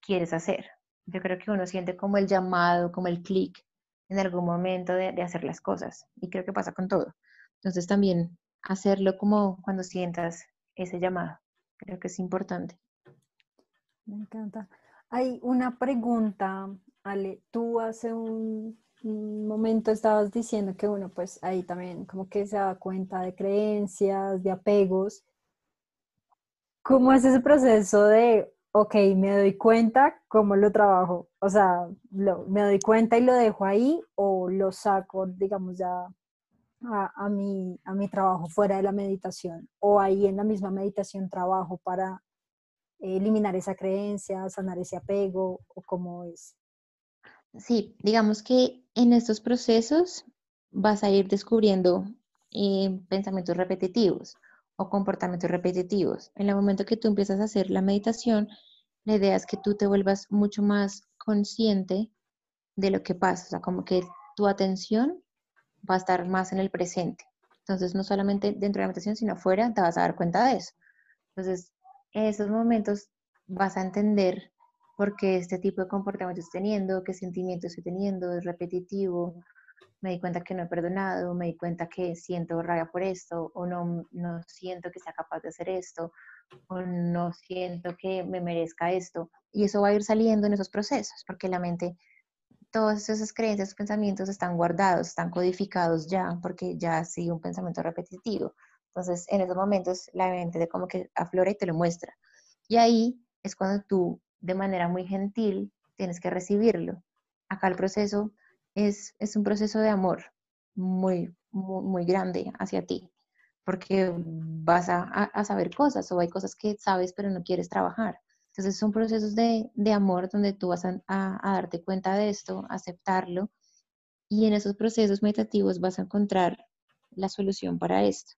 S3: quieres hacer. Yo creo que uno siente como el llamado, como el clic en algún momento de, de hacer las cosas y creo que pasa con todo. Entonces también hacerlo como cuando sientas ese llamado. Creo que es importante.
S2: Me encanta. Hay una pregunta, Ale. Tú hace un, momento estabas diciendo que uno pues ahí también como que se da cuenta de creencias, de apegos. ¿Cómo es ese proceso de, ok, me doy cuenta, cómo lo trabajo? O sea, ¿me doy cuenta y lo dejo ahí o lo saco, digamos, ya a, mi, a mi trabajo fuera de la meditación o ahí en la misma meditación trabajo para eliminar esa creencia, sanar ese apego o cómo es?
S3: Sí, digamos que en estos procesos vas a ir descubriendo eh, pensamientos repetitivos o comportamientos repetitivos. En el momento que tú empiezas a hacer la meditación, la idea es que tú te vuelvas mucho más consciente de lo que pasa, o sea, como que tu atención va a estar más en el presente. Entonces, no solamente dentro de la meditación, sino afuera, te vas a dar cuenta de eso. Entonces, en esos momentos vas a entender por qué este tipo de comportamiento estoy teniendo, qué sentimiento estoy teniendo, es repetitivo, me di cuenta que no he perdonado, me di cuenta que siento rabia por esto, o no, no siento que sea capaz de hacer esto, o no siento que me merezca esto. Y eso va a ir saliendo en esos procesos, porque la mente todas esas creencias, pensamientos están guardados, están codificados ya, porque ya ha sido un pensamiento repetitivo. Entonces, en esos momentos, la mente de como que aflora y te lo muestra. Y ahí es cuando tú, de manera muy gentil, tienes que recibirlo. Acá el proceso es, es un proceso de amor muy, muy, muy grande hacia ti, porque vas a, a saber cosas o hay cosas que sabes pero no quieres trabajar. Entonces son procesos de, amor donde tú vas a, darte cuenta de esto, aceptarlo y en esos procesos meditativos vas a encontrar la solución para esto.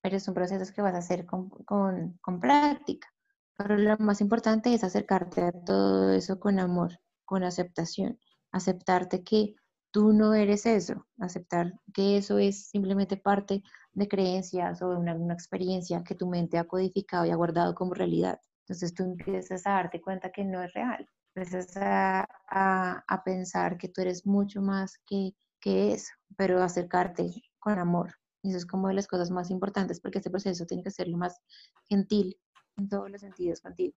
S3: Pero son procesos que vas a hacer con, con práctica. Pero lo más importante es acercarte a todo eso con amor, con aceptación. Aceptarte que tú no eres eso, aceptar que eso es simplemente parte de creencias o de una, una, experiencia que tu mente ha codificado y ha guardado como realidad. Entonces tú empiezas a darte cuenta que no es real, empiezas a, a, pensar que tú eres mucho más que, que eso, pero acercarte con amor. Y eso es como de las cosas más importantes porque este proceso tiene que ser lo más gentil en todos los sentidos contigo.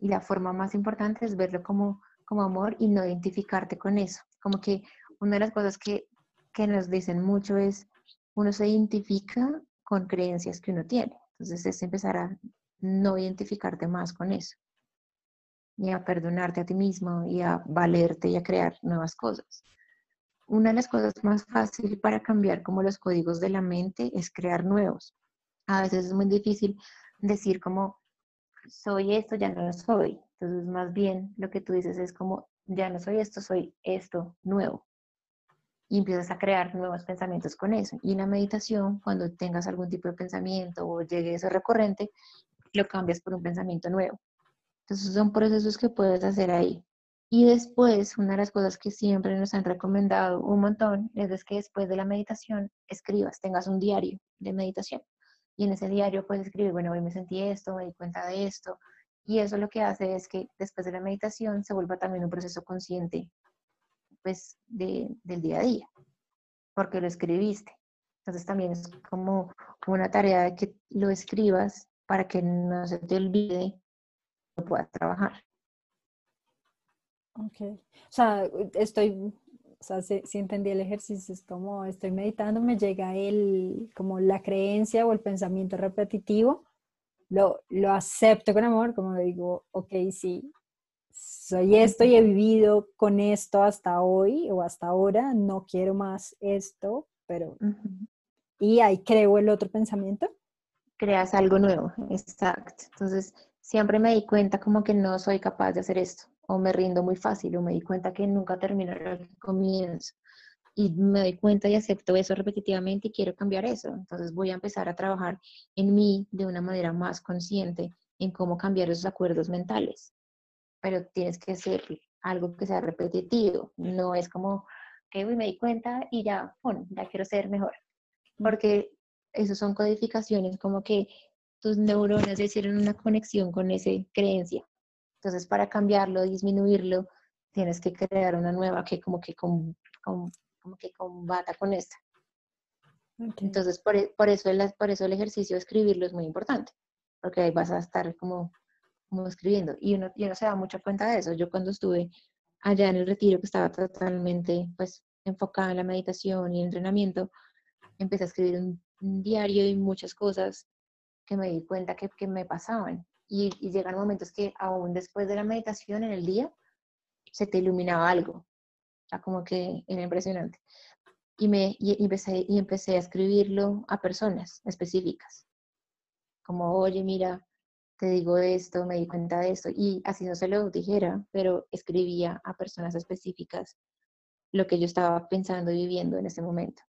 S3: Y la forma más importante es verlo como, como amor y no identificarte con eso. Como que una de las cosas que, que nos dicen mucho es, uno se identifica con creencias que uno tiene. Entonces es empezar a no identificarte más con eso, y a perdonarte a ti mismo y a valerte y a crear nuevas cosas. Una de las cosas más fáciles para cambiar como los códigos de la mente es crear nuevos. A veces es muy difícil decir como soy esto, ya no lo soy. Entonces, más bien lo que tú dices es como ya no soy esto, soy esto nuevo. Y empiezas a crear nuevos pensamientos con eso. Y en la meditación, cuando tengas algún tipo de pensamiento o llegue ese recurrente, lo cambias por un pensamiento nuevo. Entonces son procesos que puedes hacer ahí. Y después, una de las cosas que siempre nos han recomendado un montón es que después de la meditación escribas, tengas un diario de meditación. Y en ese diario puedes escribir, bueno, hoy me sentí esto, me di cuenta de esto. Y eso lo que hace es que después de la meditación se vuelva también un proceso consciente pues, del día a día, porque lo escribiste. Entonces también es como una tarea de que lo escribas para que no se te olvide, lo puedas trabajar.
S2: Ok. O sea, estoy, o sea, si, entendí el ejercicio, es como estoy meditando, me llega el, como la creencia o el pensamiento repetitivo, lo, lo acepto con amor, como digo, ok, sí, soy esto y he vivido con esto hasta hoy o hasta ahora, no quiero más esto, pero... Y ahí creo el otro pensamiento.
S3: Creas algo nuevo, exacto. Entonces, siempre me di cuenta como que no soy capaz de hacer esto o me rindo muy fácil, o me di cuenta que nunca termino lo que comienzo. Y me doy cuenta y acepto eso repetitivamente y quiero cambiar eso. Entonces voy a empezar a trabajar en mí de una manera más consciente en cómo cambiar esos acuerdos mentales. Pero tienes que ser algo que sea repetitivo. No es como que me di cuenta y ya, bueno, ya quiero ser mejor. Porque eso son codificaciones como que tus neuronas hicieron una conexión con esa creencia. Entonces, para cambiarlo, disminuirlo, tienes que crear una nueva que como que, como que combata con esta. Entonces, por, e, por, eso el, por eso el ejercicio de escribirlo es muy importante, porque ahí vas a estar como, como escribiendo. Y uno, y uno se da mucha cuenta de eso. Yo cuando estuve allá en el retiro, que estaba totalmente pues, enfocada en la meditación y el entrenamiento, empecé a escribir un, diario y muchas cosas que me di cuenta que, que me pasaban. Y, llegan momentos que aún después de la meditación en el día, se te iluminaba algo. O sea, como que era impresionante. Y, me, y empecé, y empecé a escribirlo a personas específicas. Como, oye, mira, te digo esto, me di cuenta de esto. Y así no se lo dijera, pero escribía a personas específicas lo que yo estaba pensando y viviendo en ese momento.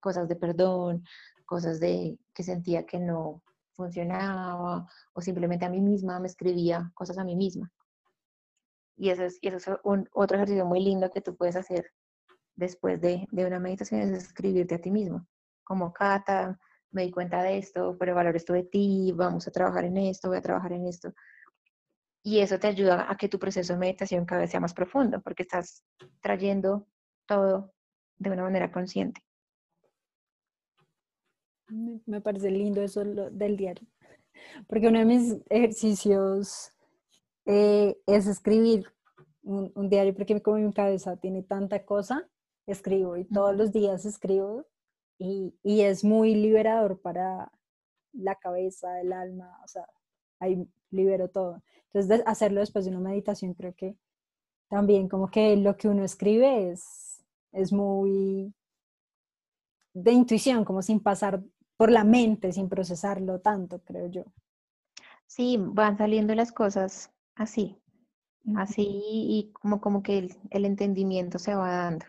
S3: Cosas de perdón, cosas de que sentía que no, funcionaba o simplemente a mí misma me escribía cosas a mí misma. Y eso es, eso es un, otro ejercicio muy lindo que tú puedes hacer después de, de, una meditación, es escribirte a ti mismo. Como Cata, me di cuenta de esto, pero valoro esto de ti, vamos a trabajar en esto, voy a trabajar en esto. Y eso te ayuda a que tu proceso de meditación cada vez sea más profundo, porque estás trayendo todo de una manera consciente.
S2: Me parece lindo eso del diario, porque uno de mis ejercicios eh, es escribir un, diario, porque como mi cabeza tiene tanta cosa, escribo y todos los días escribo y, y, es muy liberador para la cabeza, el alma, o sea, ahí libero todo. Entonces, hacerlo después de una meditación creo que también como que lo que uno escribe es, es muy de intuición, como sin pasar por la mente sin procesarlo tanto, creo yo.
S3: Sí, van saliendo las cosas así, así y como, como que el, entendimiento se va dando.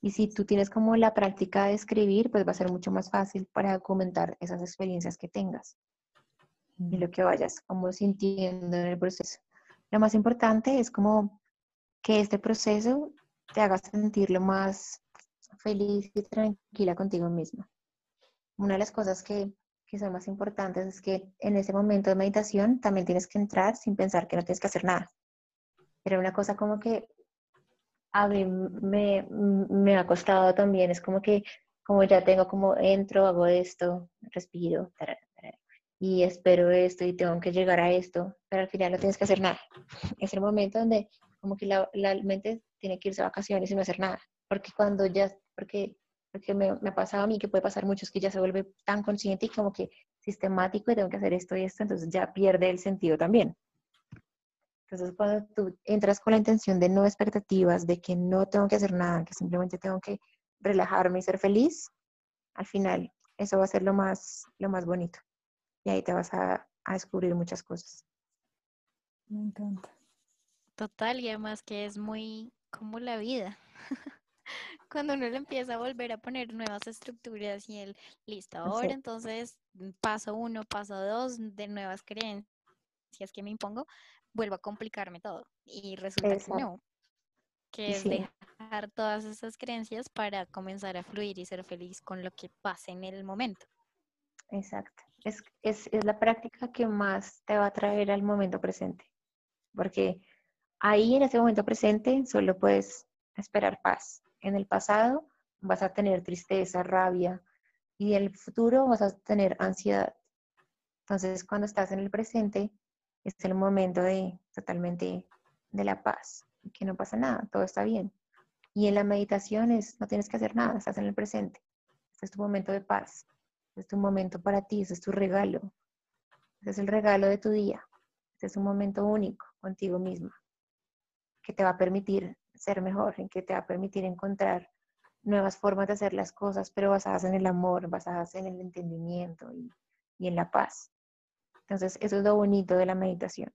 S3: Y si tú tienes como la práctica de escribir, pues va a ser mucho más fácil para documentar esas experiencias que tengas y lo que vayas como sintiendo en el proceso. Lo más importante es como que este proceso te haga sentir lo más feliz y tranquila contigo misma una de las cosas que, que son más importantes es que en ese momento de meditación también tienes que entrar sin pensar que no tienes que hacer nada. Pero una cosa como que a mí me, me ha costado también, es como que como ya tengo como entro, hago esto, respiro, y espero esto y tengo que llegar a esto, pero al final no tienes que hacer nada. Es el momento donde como que la, la mente tiene que irse a vacaciones y no hacer nada, porque cuando ya, porque porque me, me, ha pasado a mí que puede pasar mucho, es que ya se vuelve tan consciente y como que sistemático y tengo que hacer esto y esto, entonces ya pierde el sentido también. Entonces cuando tú entras con la intención de no expectativas, de que no tengo que hacer nada, que simplemente tengo que relajarme y ser feliz, al final eso va a ser lo más, lo más bonito. y ahí te vas a, a descubrir muchas cosas.
S2: Me encanta.
S1: Total, y además que es muy como la vida. Cuando uno le empieza a volver a poner nuevas estructuras y el listo, ahora entonces mm, paso uno, paso dos de nuevas creencias que me impongo, vuelvo a complicarme todo. Y resulta que no, que es dejar todas esas creencias para comenzar a fluir y ser feliz con lo que pase en el momento.
S3: exacto. Es, es, es la práctica que más te va a traer al momento presente, porque ahí en ese momento presente solo puedes esperar paz. En el pasado vas a tener tristeza, rabia y en el futuro vas a tener ansiedad. Entonces, cuando estás en el presente, es el momento de totalmente de la paz, que no pasa nada, todo está bien. Y en la meditación es, no tienes que hacer nada, estás en el presente. Este es tu momento de paz, este es tu momento para ti, este es tu regalo. Es el regalo de tu día. Es un momento único contigo misma que te va a permitir ser mejor, en que te va a permitir encontrar nuevas formas de hacer las cosas, pero basadas en el amor, basadas en el entendimiento y, y en la paz. Entonces, eso es lo bonito de la meditación.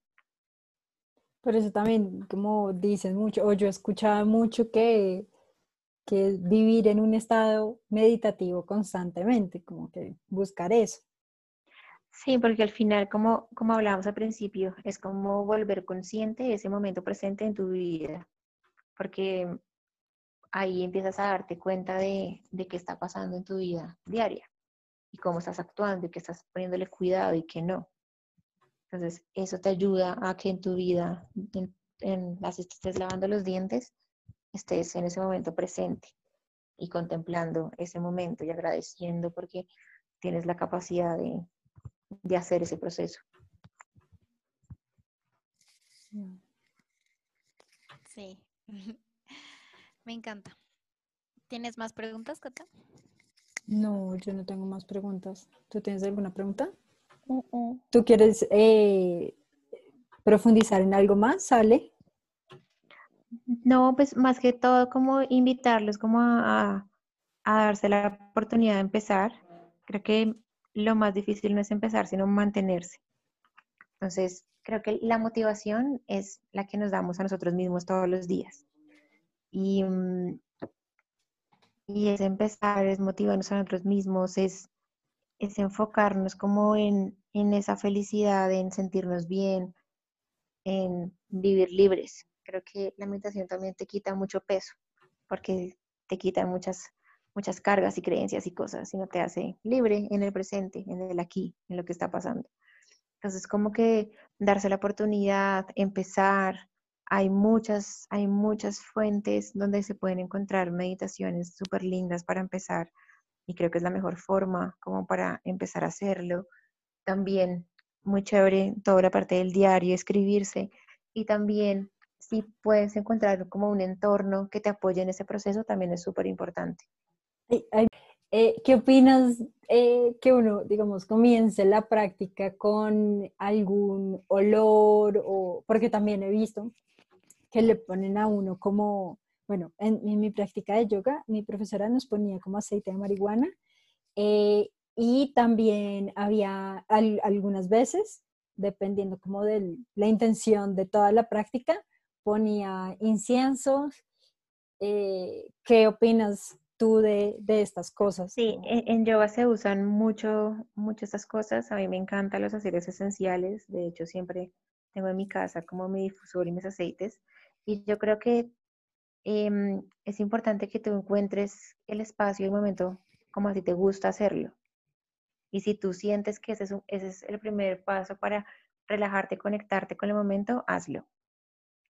S2: Por eso también, como dicen mucho, o yo escuchaba mucho que, que vivir en un estado meditativo constantemente, como que buscar eso.
S3: Sí, porque al final, como, como hablábamos al principio, es como volver consciente ese momento presente en tu vida, porque ahí empiezas a darte cuenta de, de qué está pasando en tu vida diaria y cómo estás actuando y que estás poniéndole cuidado y que no. Entonces, eso te ayuda a que en tu vida, en, en las estés lavando los dientes, estés en ese momento presente y contemplando ese momento y agradeciendo porque tienes la capacidad de, de hacer ese proceso.
S1: Sí, me encanta. ¿Tienes más preguntas, Cata?
S2: No, yo no tengo más preguntas. ¿Tú tienes alguna pregunta?
S3: Uh -uh.
S2: ¿Tú quieres eh, profundizar en algo más, Sale?
S3: No, pues más que todo como invitarlos como a, a, darse la oportunidad de empezar. Creo que lo más difícil no es empezar, sino mantenerse. Entonces, creo que la motivación es la que nos damos a nosotros mismos todos los días. Y, y es empezar, es motivarnos a nosotros mismos, es, es enfocarnos como en, en esa felicidad, en sentirnos bien, en vivir libres. Creo que la meditación también te quita mucho peso, porque te quita muchas, muchas cargas y creencias y cosas, sino te hace libre en el presente, en el aquí, en lo que está pasando. Entonces, como que darse la oportunidad, empezar. Hay muchas, hay muchas fuentes donde se pueden encontrar meditaciones súper lindas para empezar y creo que es la mejor forma como para empezar a hacerlo. También muy chévere toda la parte del diario, escribirse y también si puedes encontrar como un entorno que te apoye en ese proceso también es súper importante.
S2: Eh, ¿Qué opinas eh, que uno, digamos, comience la práctica con algún olor o porque también he visto que le ponen a uno como, bueno, en, en mi práctica de yoga, mi profesora nos ponía como aceite de marihuana eh, y también había al, algunas veces, dependiendo como de la intención de toda la práctica, ponía inciensos. Eh, ¿Qué opinas tú de, de, estas cosas?
S3: Sí, en, en, yoga se usan mucho, mucho estas cosas. A mí me encantan los aceites esenciales. De hecho, siempre tengo en mi casa como mi difusor y mis aceites. Y yo creo que eh, es importante que tú encuentres el espacio y el momento como a ti te gusta hacerlo. Y si tú sientes que ese es, un, ese es el primer paso para relajarte, conectarte con el momento, hazlo.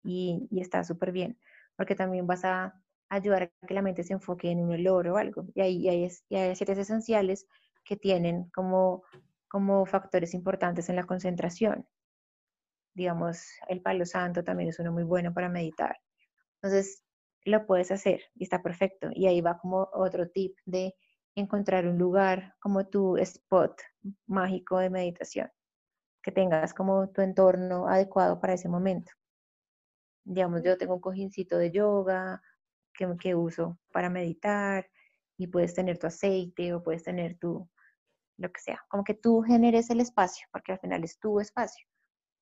S3: Y, y está súper bien, porque también vas a ayudar a que la mente se enfoque en un olor o algo. Y y hay aceites esenciales que tienen como, como factores importantes en la concentración. Digamos, el palo santo también es uno muy bueno para meditar. Entonces, lo puedes hacer y está perfecto. Y ahí va como otro tip de encontrar un lugar como tu spot mágico de meditación, que tengas como tu entorno adecuado para ese momento. Digamos, yo tengo un cojincito de yoga que, que uso para meditar y puedes tener tu aceite o puedes tener tu, lo que sea, como que tú generes el espacio, porque al final es tu espacio.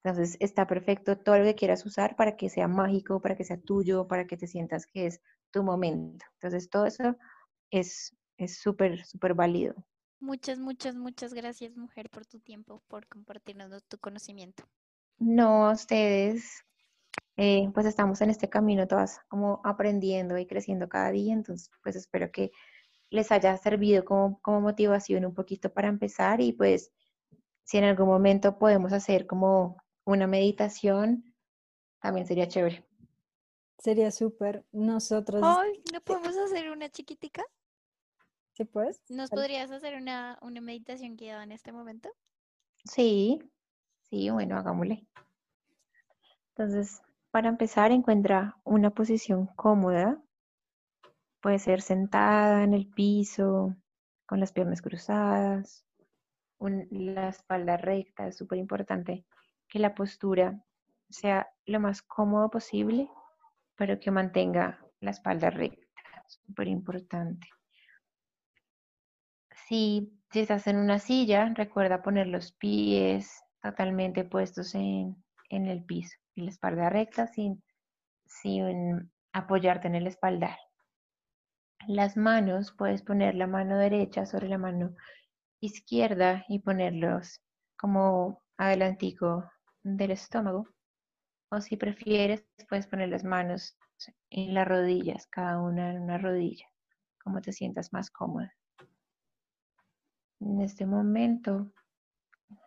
S3: Entonces está perfecto todo lo que quieras usar para que sea mágico, para que sea tuyo, para que te sientas que es tu momento. Entonces todo eso es súper, súper válido.
S1: Muchas, muchas, muchas gracias, mujer, por tu tiempo, por compartirnos tu conocimiento.
S3: No, ustedes, eh, pues estamos en este camino todas como aprendiendo y creciendo cada día, entonces pues espero que les haya servido como, como motivación un poquito para empezar y pues si en algún momento podemos hacer como una meditación, también sería chévere.
S2: Sería súper. Nosotros.
S1: Ay, ¿no podemos hacer una chiquitica?
S2: ¿Sí puedes?
S1: ¿Nos podrías hacer una, una meditación guiada en este momento?
S3: Sí, sí, bueno, hagámosle. Entonces, para empezar, encuentra una posición cómoda. Puede ser sentada en el piso, con las piernas cruzadas, la espalda recta. Es súper importante que la postura sea lo más cómodo posible, pero que mantenga la espalda recta. Súper importante. Si, estás en una silla, recuerda poner los pies totalmente puestos en, el piso y la espalda recta sin, sin apoyarte en el espaldar. Las manos, puedes poner la mano derecha sobre la mano izquierda y ponerlos como adelantico del estómago. O si prefieres, puedes poner las manos en las rodillas, cada una en una rodilla, como te sientas más cómoda. En este momento,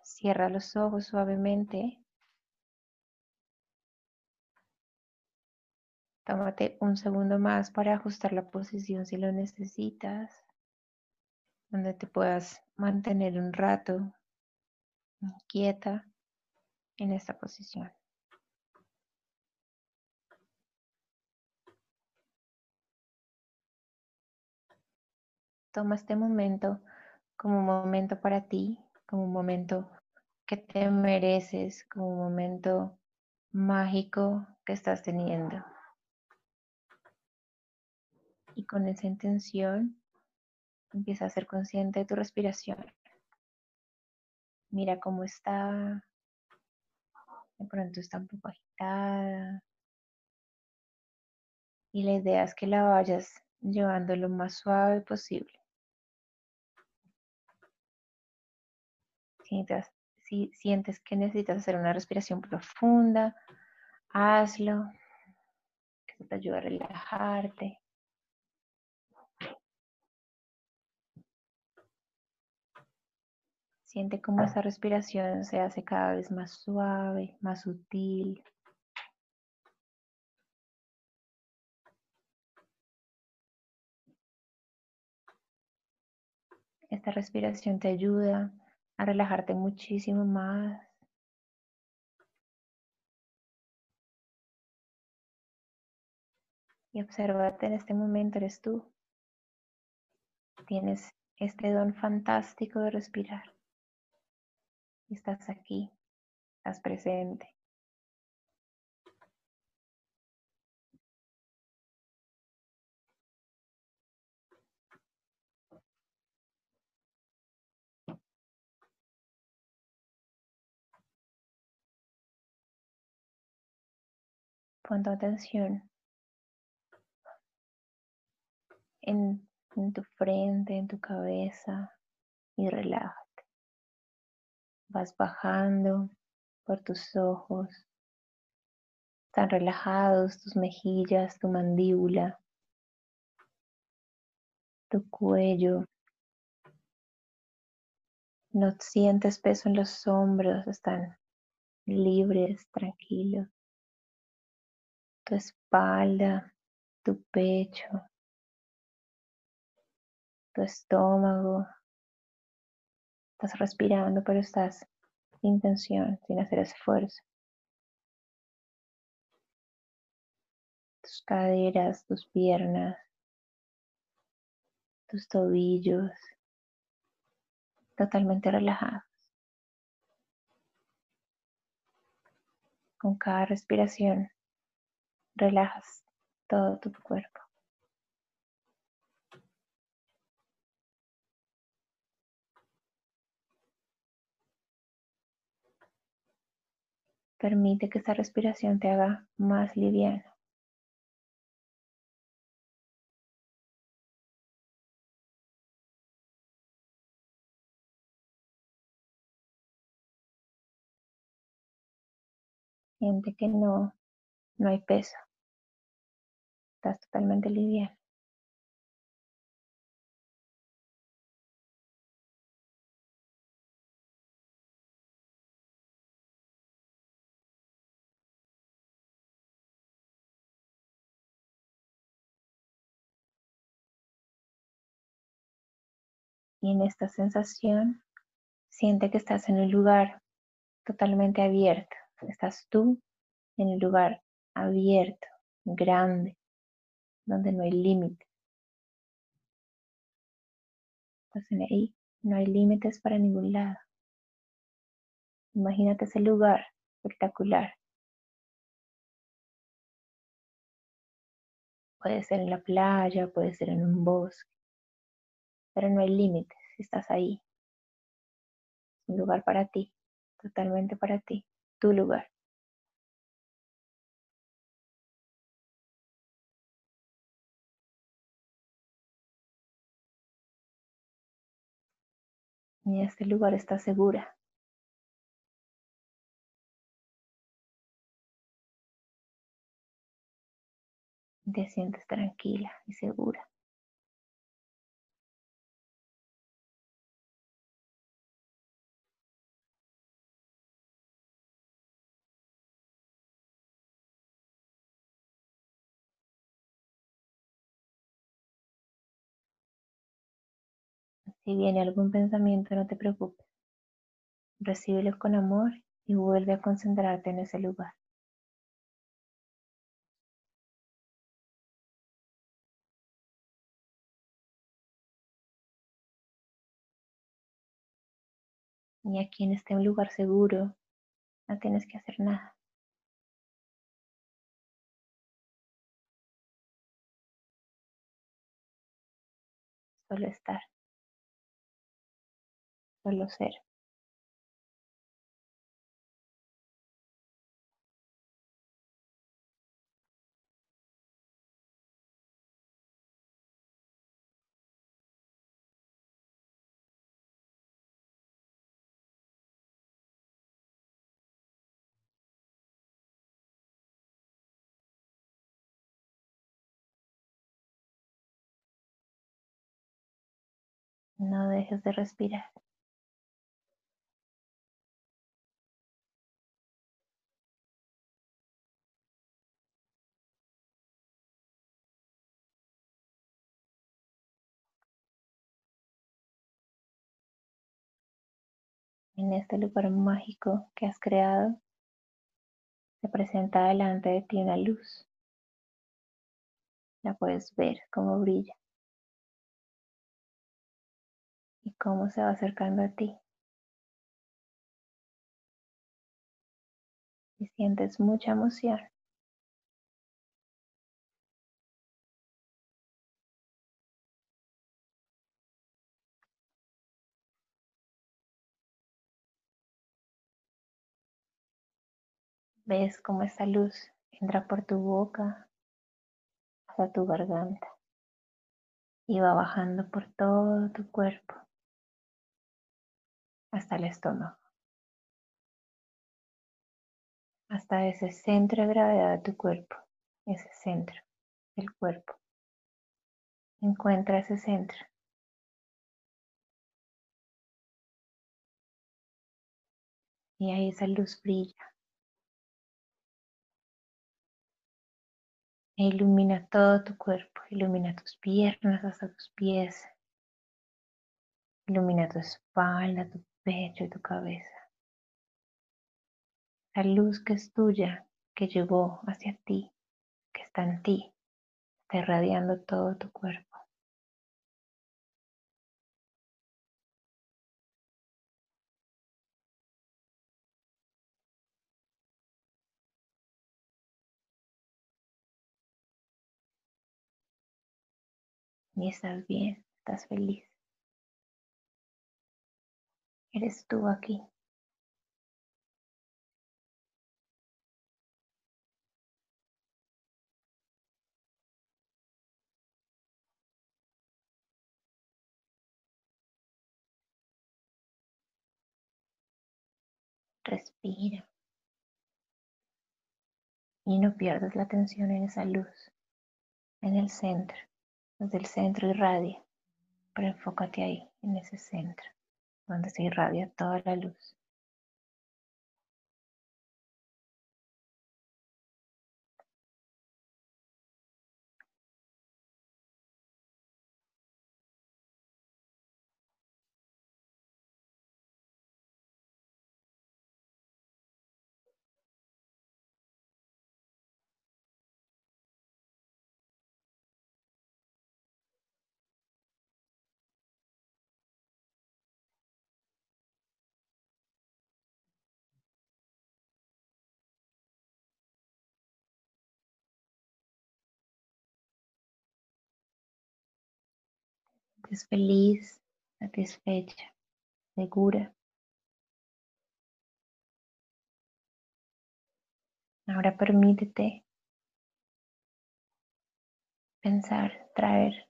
S3: cierra los ojos suavemente. Tómate un segundo más para ajustar la posición si lo necesitas, donde te puedas mantener un rato quieta en esta posición. Toma este momento como un momento para ti, como un momento que te mereces, como un momento mágico que estás teniendo. Y con esa intención empieza a ser consciente de tu respiración. Mira cómo está, de pronto está un poco agitada. Y la idea es que la vayas llevando lo más suave posible. Si sientes que necesitas hacer una respiración profunda, hazlo. Que te ayuda a relajarte. Siente cómo esa respiración se hace cada vez más suave, más sutil. Esta respiración te ayuda a relajarte muchísimo más. Y obsérvate en este momento, eres tú. Tienes este don fantástico de respirar estás aquí, estás presente. Pon tu atención en, en tu frente, en tu cabeza y relájate. Vas bajando por tus ojos. Están relajados tus mejillas, tu mandíbula, tu cuello. No sientes peso en los hombros, están libres, tranquilos. Tu espalda, tu pecho, tu estómago, Estás respirando, pero estás sin tensión, sin hacer esfuerzo. Tus caderas, tus piernas, tus tobillos, totalmente relajados. Con cada respiración, relajas todo tu cuerpo. Permite que esta respiración te haga más liviano. Siente que no, no hay peso. Estás totalmente liviano. Y en esta sensación, siente que estás en un lugar totalmente abierto. Estás tú en un lugar abierto, grande, donde no hay límites. Estás ahí, no hay límites para ningún lado. Imagínate ese lugar espectacular. Puede ser en la playa, puede ser en un bosque, pero no hay límites, estás ahí. Es un lugar para ti, totalmente para ti, tu lugar. Y este lugar está segura. Te sientes tranquila y segura. Si viene algún pensamiento, no te preocupes. Recíbelo con amor y vuelve a concentrarte en ese lugar. Y aquí en este lugar seguro, no tienes que hacer nada. Solo estar. No dejes de respirar. En este lugar mágico que has creado, se presenta delante de ti una luz. La puedes ver cómo brilla y cómo se va acercando a ti. Y sientes mucha emoción. Ves cómo esta luz entra por tu boca hasta tu garganta y va bajando por todo tu cuerpo hasta el estómago, hasta ese centro de gravedad de tu cuerpo, ese centro del cuerpo. Encuentra ese centro. Y ahí esa luz brilla. E ilumina todo tu cuerpo, ilumina tus piernas hasta tus pies, ilumina tu espalda, tu pecho y tu cabeza. La luz que es tuya, que llegó hacia ti, que está en ti, está irradiando todo tu cuerpo. y estás bien, estás feliz. Eres tú aquí. Respira. Y no pierdas la atención en esa luz, en el centro. Desde el centro irradia, pero enfócate ahí, en ese centro, donde se irradia toda la luz. Sientes feliz, satisfecha, segura. Ahora permítete pensar, traer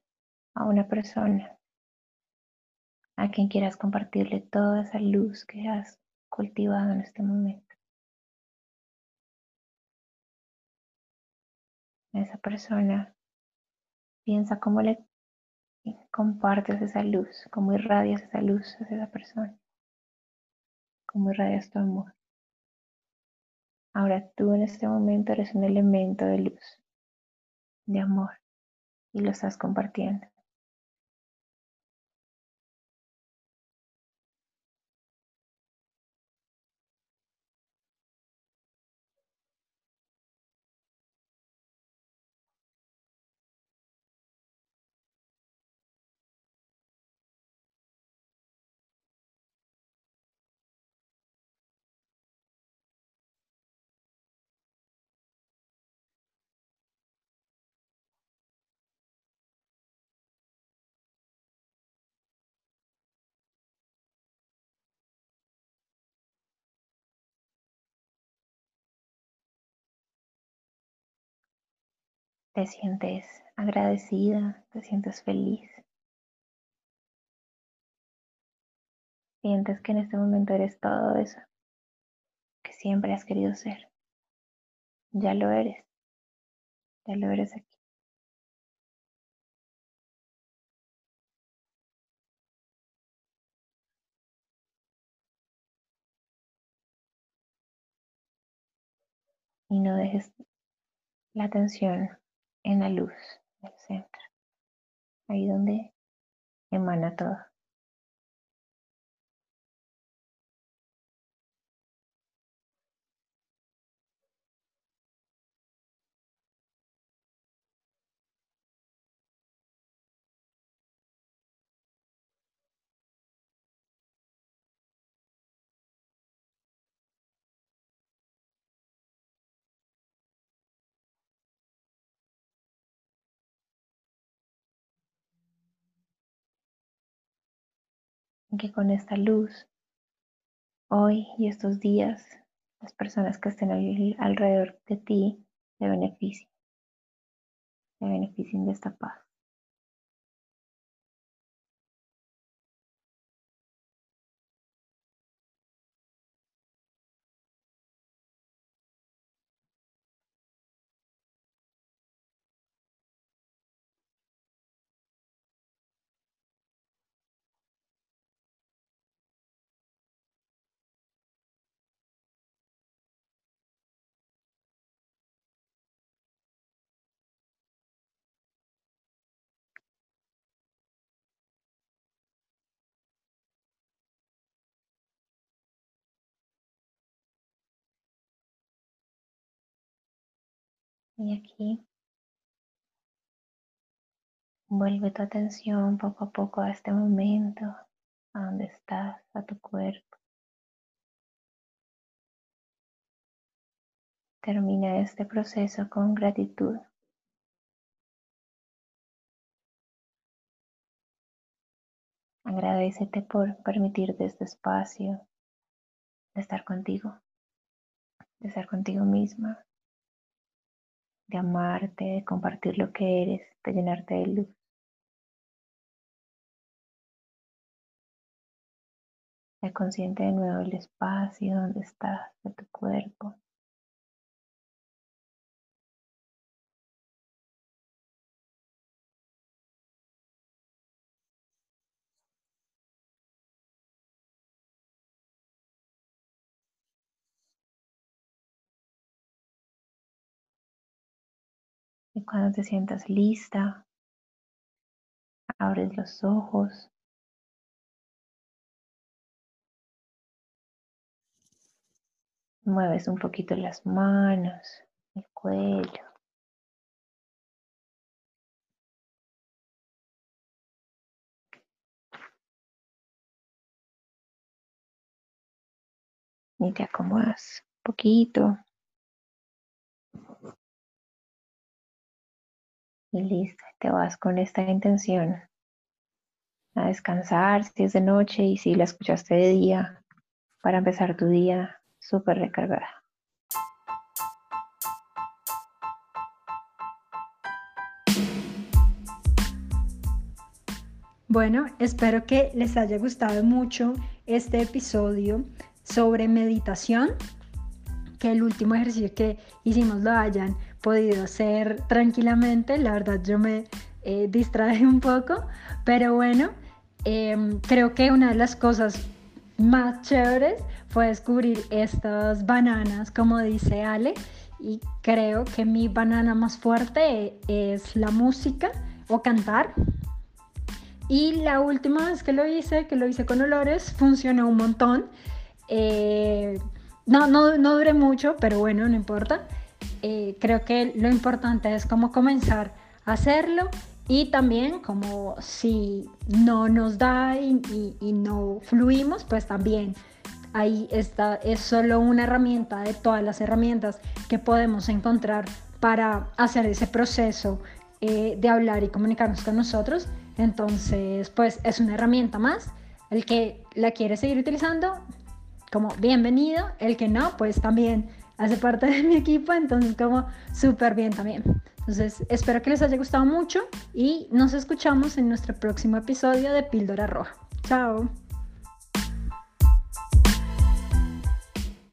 S3: a una persona a quien quieras compartirle toda esa luz que has cultivado en este momento. esa persona piensa cómo le compartes esa luz, cómo irradias esa luz hacia esa persona, cómo irradias tu amor. Ahora tú en este momento eres un elemento de luz, de amor, y lo estás compartiendo. Te sientes agradecida, te sientes feliz. Sientes que en este momento eres todo eso que siempre has querido ser. Ya lo eres. Ya lo eres aquí. Y no dejes la atención en la luz del centro, ahí donde emana todo. Que con esta luz, hoy y estos días, las personas que estén alrededor de ti te beneficien, te beneficien de esta paz. Y aquí vuelve tu atención poco a poco a este momento, a donde estás, a tu cuerpo. Termina este proceso con gratitud. Agradecete por permitirte este espacio de estar contigo, de estar contigo misma, de amarte, de compartir lo que eres, de llenarte de luz. Sé consciente de nuevo del espacio donde estás, de tu cuerpo. Cuando te sientas lista, abres los ojos. Mueves un poquito las manos, el cuello. Y te acomodas un poquito. Y listo, te vas con esta intención a descansar si es de noche y si la escuchaste de día para empezar tu día súper recargada.
S2: Bueno, espero que les haya gustado mucho este episodio sobre meditación, que el último ejercicio que hicimos lo hayan podido hacer tranquilamente. La verdad yo me eh, distraje un poco, pero bueno, em, creo que una de las cosas más chéveres fue descubrir estas bananas, como dice Ale, y creo que mi banana más fuerte es la música o cantar. Y la última vez que lo hice, que lo hice con olores, funcionó un montón. Eh, no, no, no duré mucho, pero bueno, no importa. Eh, creo que lo importante es como comenzar a hacerlo y también como si no nos da y, no fluimos, pues también ahí está, es solo una herramienta de todas las herramientas que podemos encontrar para hacer ese proceso eh, de hablar y comunicarnos con nosotros. Entonces, pues es una herramienta más. El que la quiere seguir utilizando, como bienvenido. El que no, pues también hace parte de mi equipo, entonces como súper bien también. Entonces espero que les haya gustado mucho y nos escuchamos en nuestro próximo episodio de Píldora Roja. Chao.